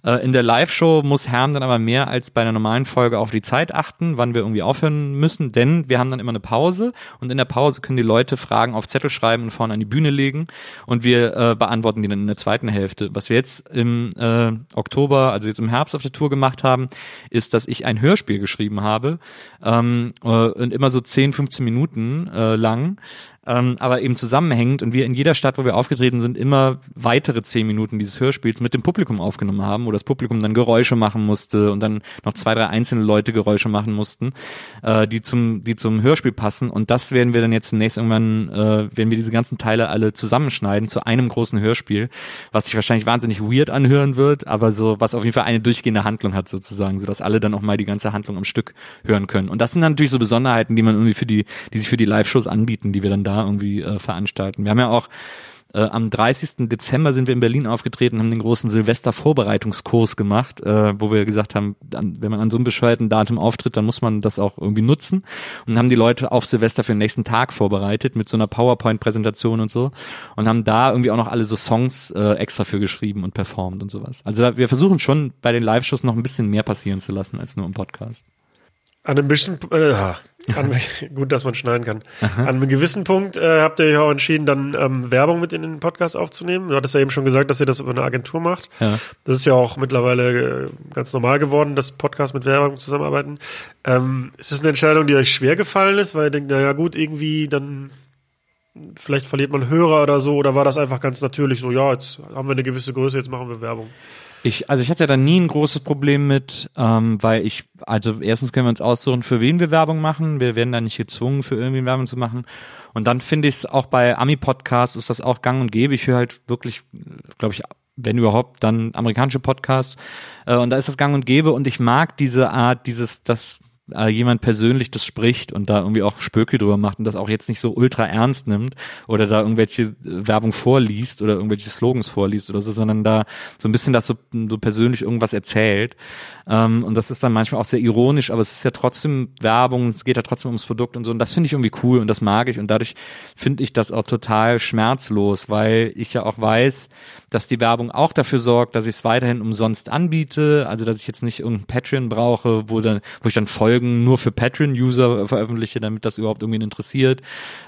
Äh, in der Live-Show muss Herm dann aber mehr als bei einer normalen Folge auf die Zeit achten, wann wir irgendwie aufhören müssen, denn wir haben dann immer eine Pause und in der Pause können die Leute Fragen auf Zettel schreiben und vorne an die Bühne legen und wir äh, beantworten die dann in der zweiten Hälfte. Was wir jetzt im äh, Oktober, also jetzt im Herbst auf der Tour gemacht haben, ist, dass ich ein Hörspiel geschrieben habe ähm, äh, und immer so 10, 15 Minuten äh, lang ähm, aber eben zusammenhängend und wir in jeder Stadt, wo wir aufgetreten sind, immer weitere zehn Minuten dieses Hörspiels mit dem Publikum aufgenommen haben, wo das Publikum dann Geräusche machen musste und dann noch zwei, drei einzelne Leute Geräusche machen mussten, äh, die zum, die zum Hörspiel passen. Und das werden wir dann jetzt zunächst irgendwann, äh, werden wir diese ganzen Teile alle zusammenschneiden zu einem großen Hörspiel, was sich wahrscheinlich wahnsinnig weird anhören wird, aber so, was auf jeden Fall eine durchgehende Handlung hat sozusagen, sodass alle dann auch mal die ganze Handlung am Stück hören können. Und das sind dann natürlich so Besonderheiten, die man irgendwie für die, die sich für die Live-Shows anbieten, die wir dann da irgendwie äh, veranstalten. Wir haben ja auch äh, am 30. Dezember sind wir in Berlin aufgetreten, haben den großen Silvester-Vorbereitungskurs gemacht, äh, wo wir gesagt haben, dann, wenn man an so einem bescheuerten Datum auftritt, dann muss man das auch irgendwie nutzen und haben die Leute auf Silvester für den nächsten Tag vorbereitet mit so einer PowerPoint-Präsentation und so und haben da irgendwie auch noch alle so Songs äh, extra für geschrieben und performt und sowas. Also wir versuchen schon bei den Live-Shows noch ein bisschen mehr passieren zu lassen als nur im Podcast. An einem bisschen, äh, an, gut, dass man schneiden kann. Aha. An einem gewissen Punkt äh, habt ihr euch auch entschieden, dann ähm, Werbung mit in den Podcast aufzunehmen. Du hattest ja eben schon gesagt, dass ihr das über eine Agentur macht. Ja. Das ist ja auch mittlerweile äh, ganz normal geworden, dass Podcasts mit Werbung zusammenarbeiten. Ähm, ist es eine Entscheidung, die euch schwer gefallen ist, weil ihr denkt, naja gut, irgendwie dann vielleicht verliert man Hörer oder so, oder war das einfach ganz natürlich so, ja, jetzt haben wir eine gewisse Größe, jetzt machen wir Werbung? Ich, also ich hatte da nie ein großes Problem mit, ähm, weil ich, also erstens können wir uns aussuchen, für wen wir Werbung machen. Wir werden da nicht gezwungen, für irgendwie Werbung zu machen. Und dann finde ich es auch bei Ami-Podcasts ist das auch gang und gäbe. Ich höre halt wirklich, glaube ich, wenn überhaupt, dann amerikanische Podcasts. Äh, und da ist das gang und gäbe. Und ich mag diese Art, dieses, das äh, jemand persönlich das spricht und da irgendwie auch Spöke drüber macht und das auch jetzt nicht so ultra ernst nimmt oder da irgendwelche äh, Werbung vorliest oder irgendwelche Slogans vorliest oder so, sondern da so ein bisschen das so, so persönlich irgendwas erzählt. Ähm, und das ist dann manchmal auch sehr ironisch, aber es ist ja trotzdem Werbung, es geht ja trotzdem ums Produkt und so. Und das finde ich irgendwie cool und das mag ich. Und dadurch finde ich das auch total schmerzlos, weil ich ja auch weiß, dass die Werbung auch dafür sorgt, dass ich es weiterhin umsonst anbiete, also dass ich jetzt nicht irgendein Patreon brauche, wo dann, wo ich dann Folgen nur für Patreon-User veröffentliche, damit das überhaupt irgendwie interessiert,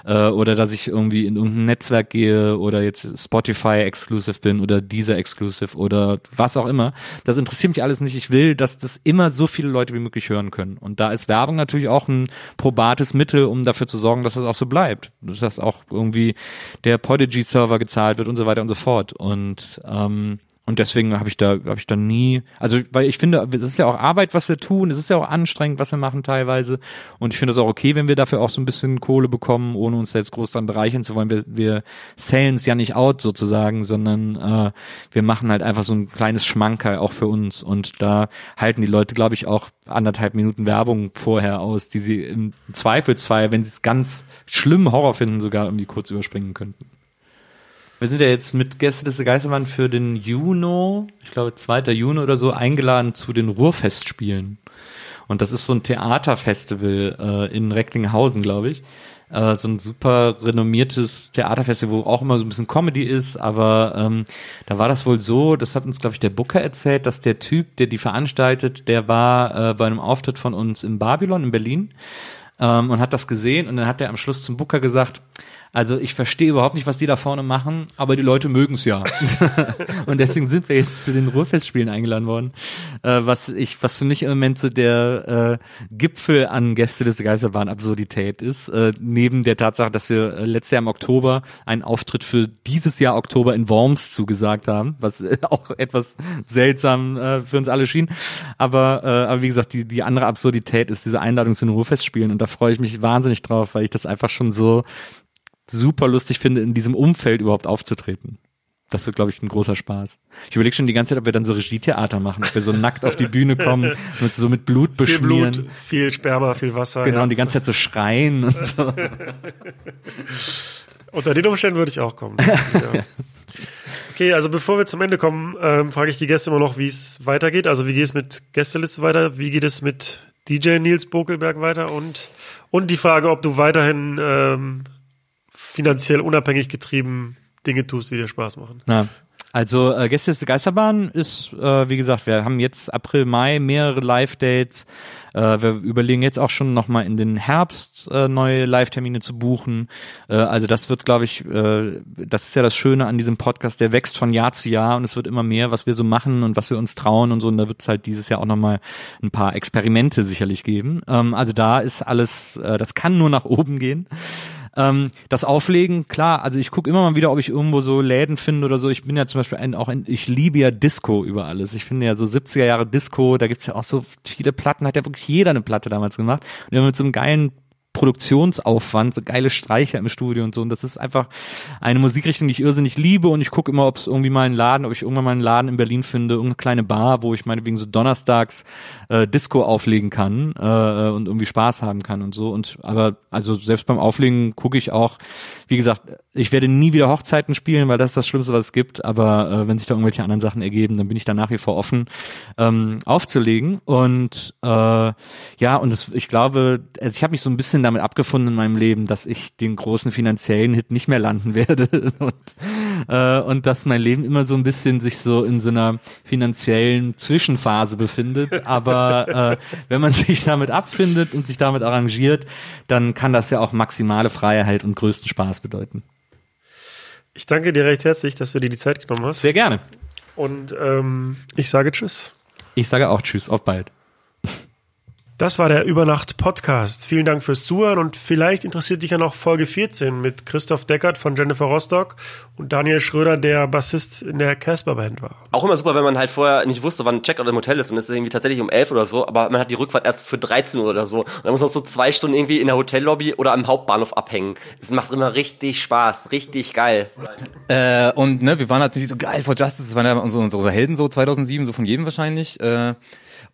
äh, oder dass ich irgendwie in irgendein Netzwerk gehe oder jetzt Spotify exclusive bin oder dieser exclusive oder was auch immer. Das interessiert mich alles nicht. Ich will, dass das immer so viele Leute wie möglich hören können. Und da ist Werbung natürlich auch ein probates Mittel, um dafür zu sorgen, dass das auch so bleibt. Dass auch irgendwie der Podigy-Server gezahlt wird und so weiter und so fort. Und ähm, und deswegen habe ich da habe ich da nie, also weil ich finde, es ist ja auch Arbeit, was wir tun, es ist ja auch anstrengend, was wir machen teilweise und ich finde es auch okay, wenn wir dafür auch so ein bisschen Kohle bekommen, ohne uns jetzt groß dran bereichern zu wollen. Wir wir sellen es ja nicht out sozusagen, sondern äh, wir machen halt einfach so ein kleines Schmankerl auch für uns und da halten die Leute, glaube ich, auch anderthalb Minuten Werbung vorher aus, die sie im Zweifelsfall, wenn sie es ganz schlimm Horror finden, sogar irgendwie kurz überspringen könnten. Wir sind ja jetzt mit Gäste des Geistermann für den Juno, ich glaube 2. Juni oder so, eingeladen zu den Ruhrfestspielen. Und das ist so ein Theaterfestival äh, in Recklinghausen, glaube ich. Äh, so ein super renommiertes Theaterfestival, wo auch immer so ein bisschen Comedy ist, aber ähm, da war das wohl so, das hat uns, glaube ich, der Booker erzählt, dass der Typ, der die veranstaltet, der war äh, bei einem Auftritt von uns in Babylon in Berlin ähm, und hat das gesehen und dann hat er am Schluss zum Booker gesagt, also ich verstehe überhaupt nicht, was die da vorne machen, aber die Leute mögen es ja. und deswegen sind wir jetzt zu den Ruhrfestspielen eingeladen worden. Äh, was ich, was für mich im Moment so der äh, Gipfel an Gäste des Geisterbahn Absurdität ist, äh, neben der Tatsache, dass wir äh, letztes Jahr im Oktober einen Auftritt für dieses Jahr Oktober in Worms zugesagt haben, was äh, auch etwas seltsam äh, für uns alle schien. Aber, äh, aber wie gesagt, die, die andere Absurdität ist diese Einladung zu den Ruhrfestspielen und da freue ich mich wahnsinnig drauf, weil ich das einfach schon so super lustig finde, in diesem Umfeld überhaupt aufzutreten. das wird, glaube ich, ein großer Spaß. Ich überlege schon die ganze Zeit, ob wir dann so Regietheater machen, ob wir so nackt auf die Bühne kommen und so mit Blut beschmieren. Viel Blut, viel Sperma, viel Wasser. Genau, ja. und die ganze Zeit so schreien und so. Unter den Umständen würde ich auch kommen. ja. Okay, also bevor wir zum Ende kommen, ähm, frage ich die Gäste immer noch, wie es weitergeht. Also wie geht es mit Gästeliste weiter? Wie geht es mit DJ Nils Bokelberg weiter? Und, und die Frage, ob du weiterhin ähm, finanziell unabhängig getrieben Dinge tust, die dir Spaß machen. Na, also äh, Gästeliste Geisterbahn ist, äh, wie gesagt, wir haben jetzt April, Mai mehrere Live-Dates. Äh, wir überlegen jetzt auch schon nochmal in den Herbst äh, neue Live-Termine zu buchen. Äh, also das wird, glaube ich, äh, das ist ja das Schöne an diesem Podcast, der wächst von Jahr zu Jahr und es wird immer mehr, was wir so machen und was wir uns trauen und so. Und da wird es halt dieses Jahr auch nochmal ein paar Experimente sicherlich geben. Ähm, also da ist alles, äh, das kann nur nach oben gehen. Ähm, das Auflegen, klar, also ich gucke immer mal wieder, ob ich irgendwo so Läden finde oder so. Ich bin ja zum Beispiel ein, auch ein, ich liebe ja Disco über alles. Ich finde ja so 70er Jahre Disco, da gibt's ja auch so viele Platten, hat ja wirklich jeder eine Platte damals gemacht. Und immer mit so einem geilen Produktionsaufwand, so geile Streicher im Studio und so. Und das ist einfach eine Musikrichtung, die ich irrsinnig liebe. Und ich gucke immer, ob es irgendwie mal einen Laden, ob ich irgendwann mal einen Laden in Berlin finde, irgendeine kleine Bar, wo ich meinetwegen so donnerstags äh, Disco auflegen kann äh, und irgendwie Spaß haben kann und so. Und aber also selbst beim Auflegen gucke ich auch, wie gesagt, ich werde nie wieder Hochzeiten spielen, weil das ist das Schlimmste, was es gibt. Aber äh, wenn sich da irgendwelche anderen Sachen ergeben, dann bin ich da nach wie vor offen, ähm, aufzulegen. Und äh, ja, und das, ich glaube, also ich habe mich so ein bisschen damit abgefunden in meinem Leben, dass ich den großen finanziellen Hit nicht mehr landen werde und, äh, und dass mein Leben immer so ein bisschen sich so in so einer finanziellen Zwischenphase befindet. Aber äh, wenn man sich damit abfindet und sich damit arrangiert, dann kann das ja auch maximale Freiheit und größten Spaß bedeuten. Ich danke dir recht herzlich, dass du dir die Zeit genommen hast. Sehr gerne. Und ähm, ich sage Tschüss. Ich sage auch Tschüss, auf bald. Das war der Übernacht Podcast. Vielen Dank fürs Zuhören und vielleicht interessiert dich ja noch Folge 14 mit Christoph Deckert von Jennifer Rostock und Daniel Schröder, der Bassist in der Casper Band war. Auch immer super, wenn man halt vorher nicht wusste, wann ein Checkout im Hotel ist und es ist irgendwie tatsächlich um 11 oder so, aber man hat die Rückfahrt erst für 13 Uhr oder so und dann muss man so zwei Stunden irgendwie in der Hotellobby oder am Hauptbahnhof abhängen. Es macht immer richtig Spaß, richtig geil. Äh, und ne, wir waren natürlich so geil for Justice, das waren ja unsere, unsere Helden so 2007, so von jedem wahrscheinlich. Äh,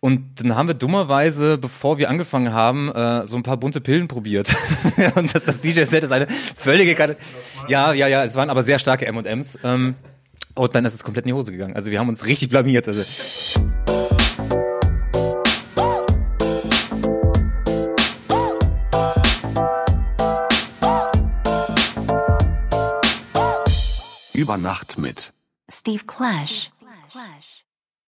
und dann haben wir dummerweise, bevor wir angefangen haben, äh, so ein paar bunte Pillen probiert. und das, das DJ-Set ist eine völlige Karte. Ja, ja, ja, es waren aber sehr starke M&Ms. Ähm, und dann ist es komplett in die Hose gegangen. Also wir haben uns richtig blamiert. Also. Über Nacht mit Steve Clash. Clash.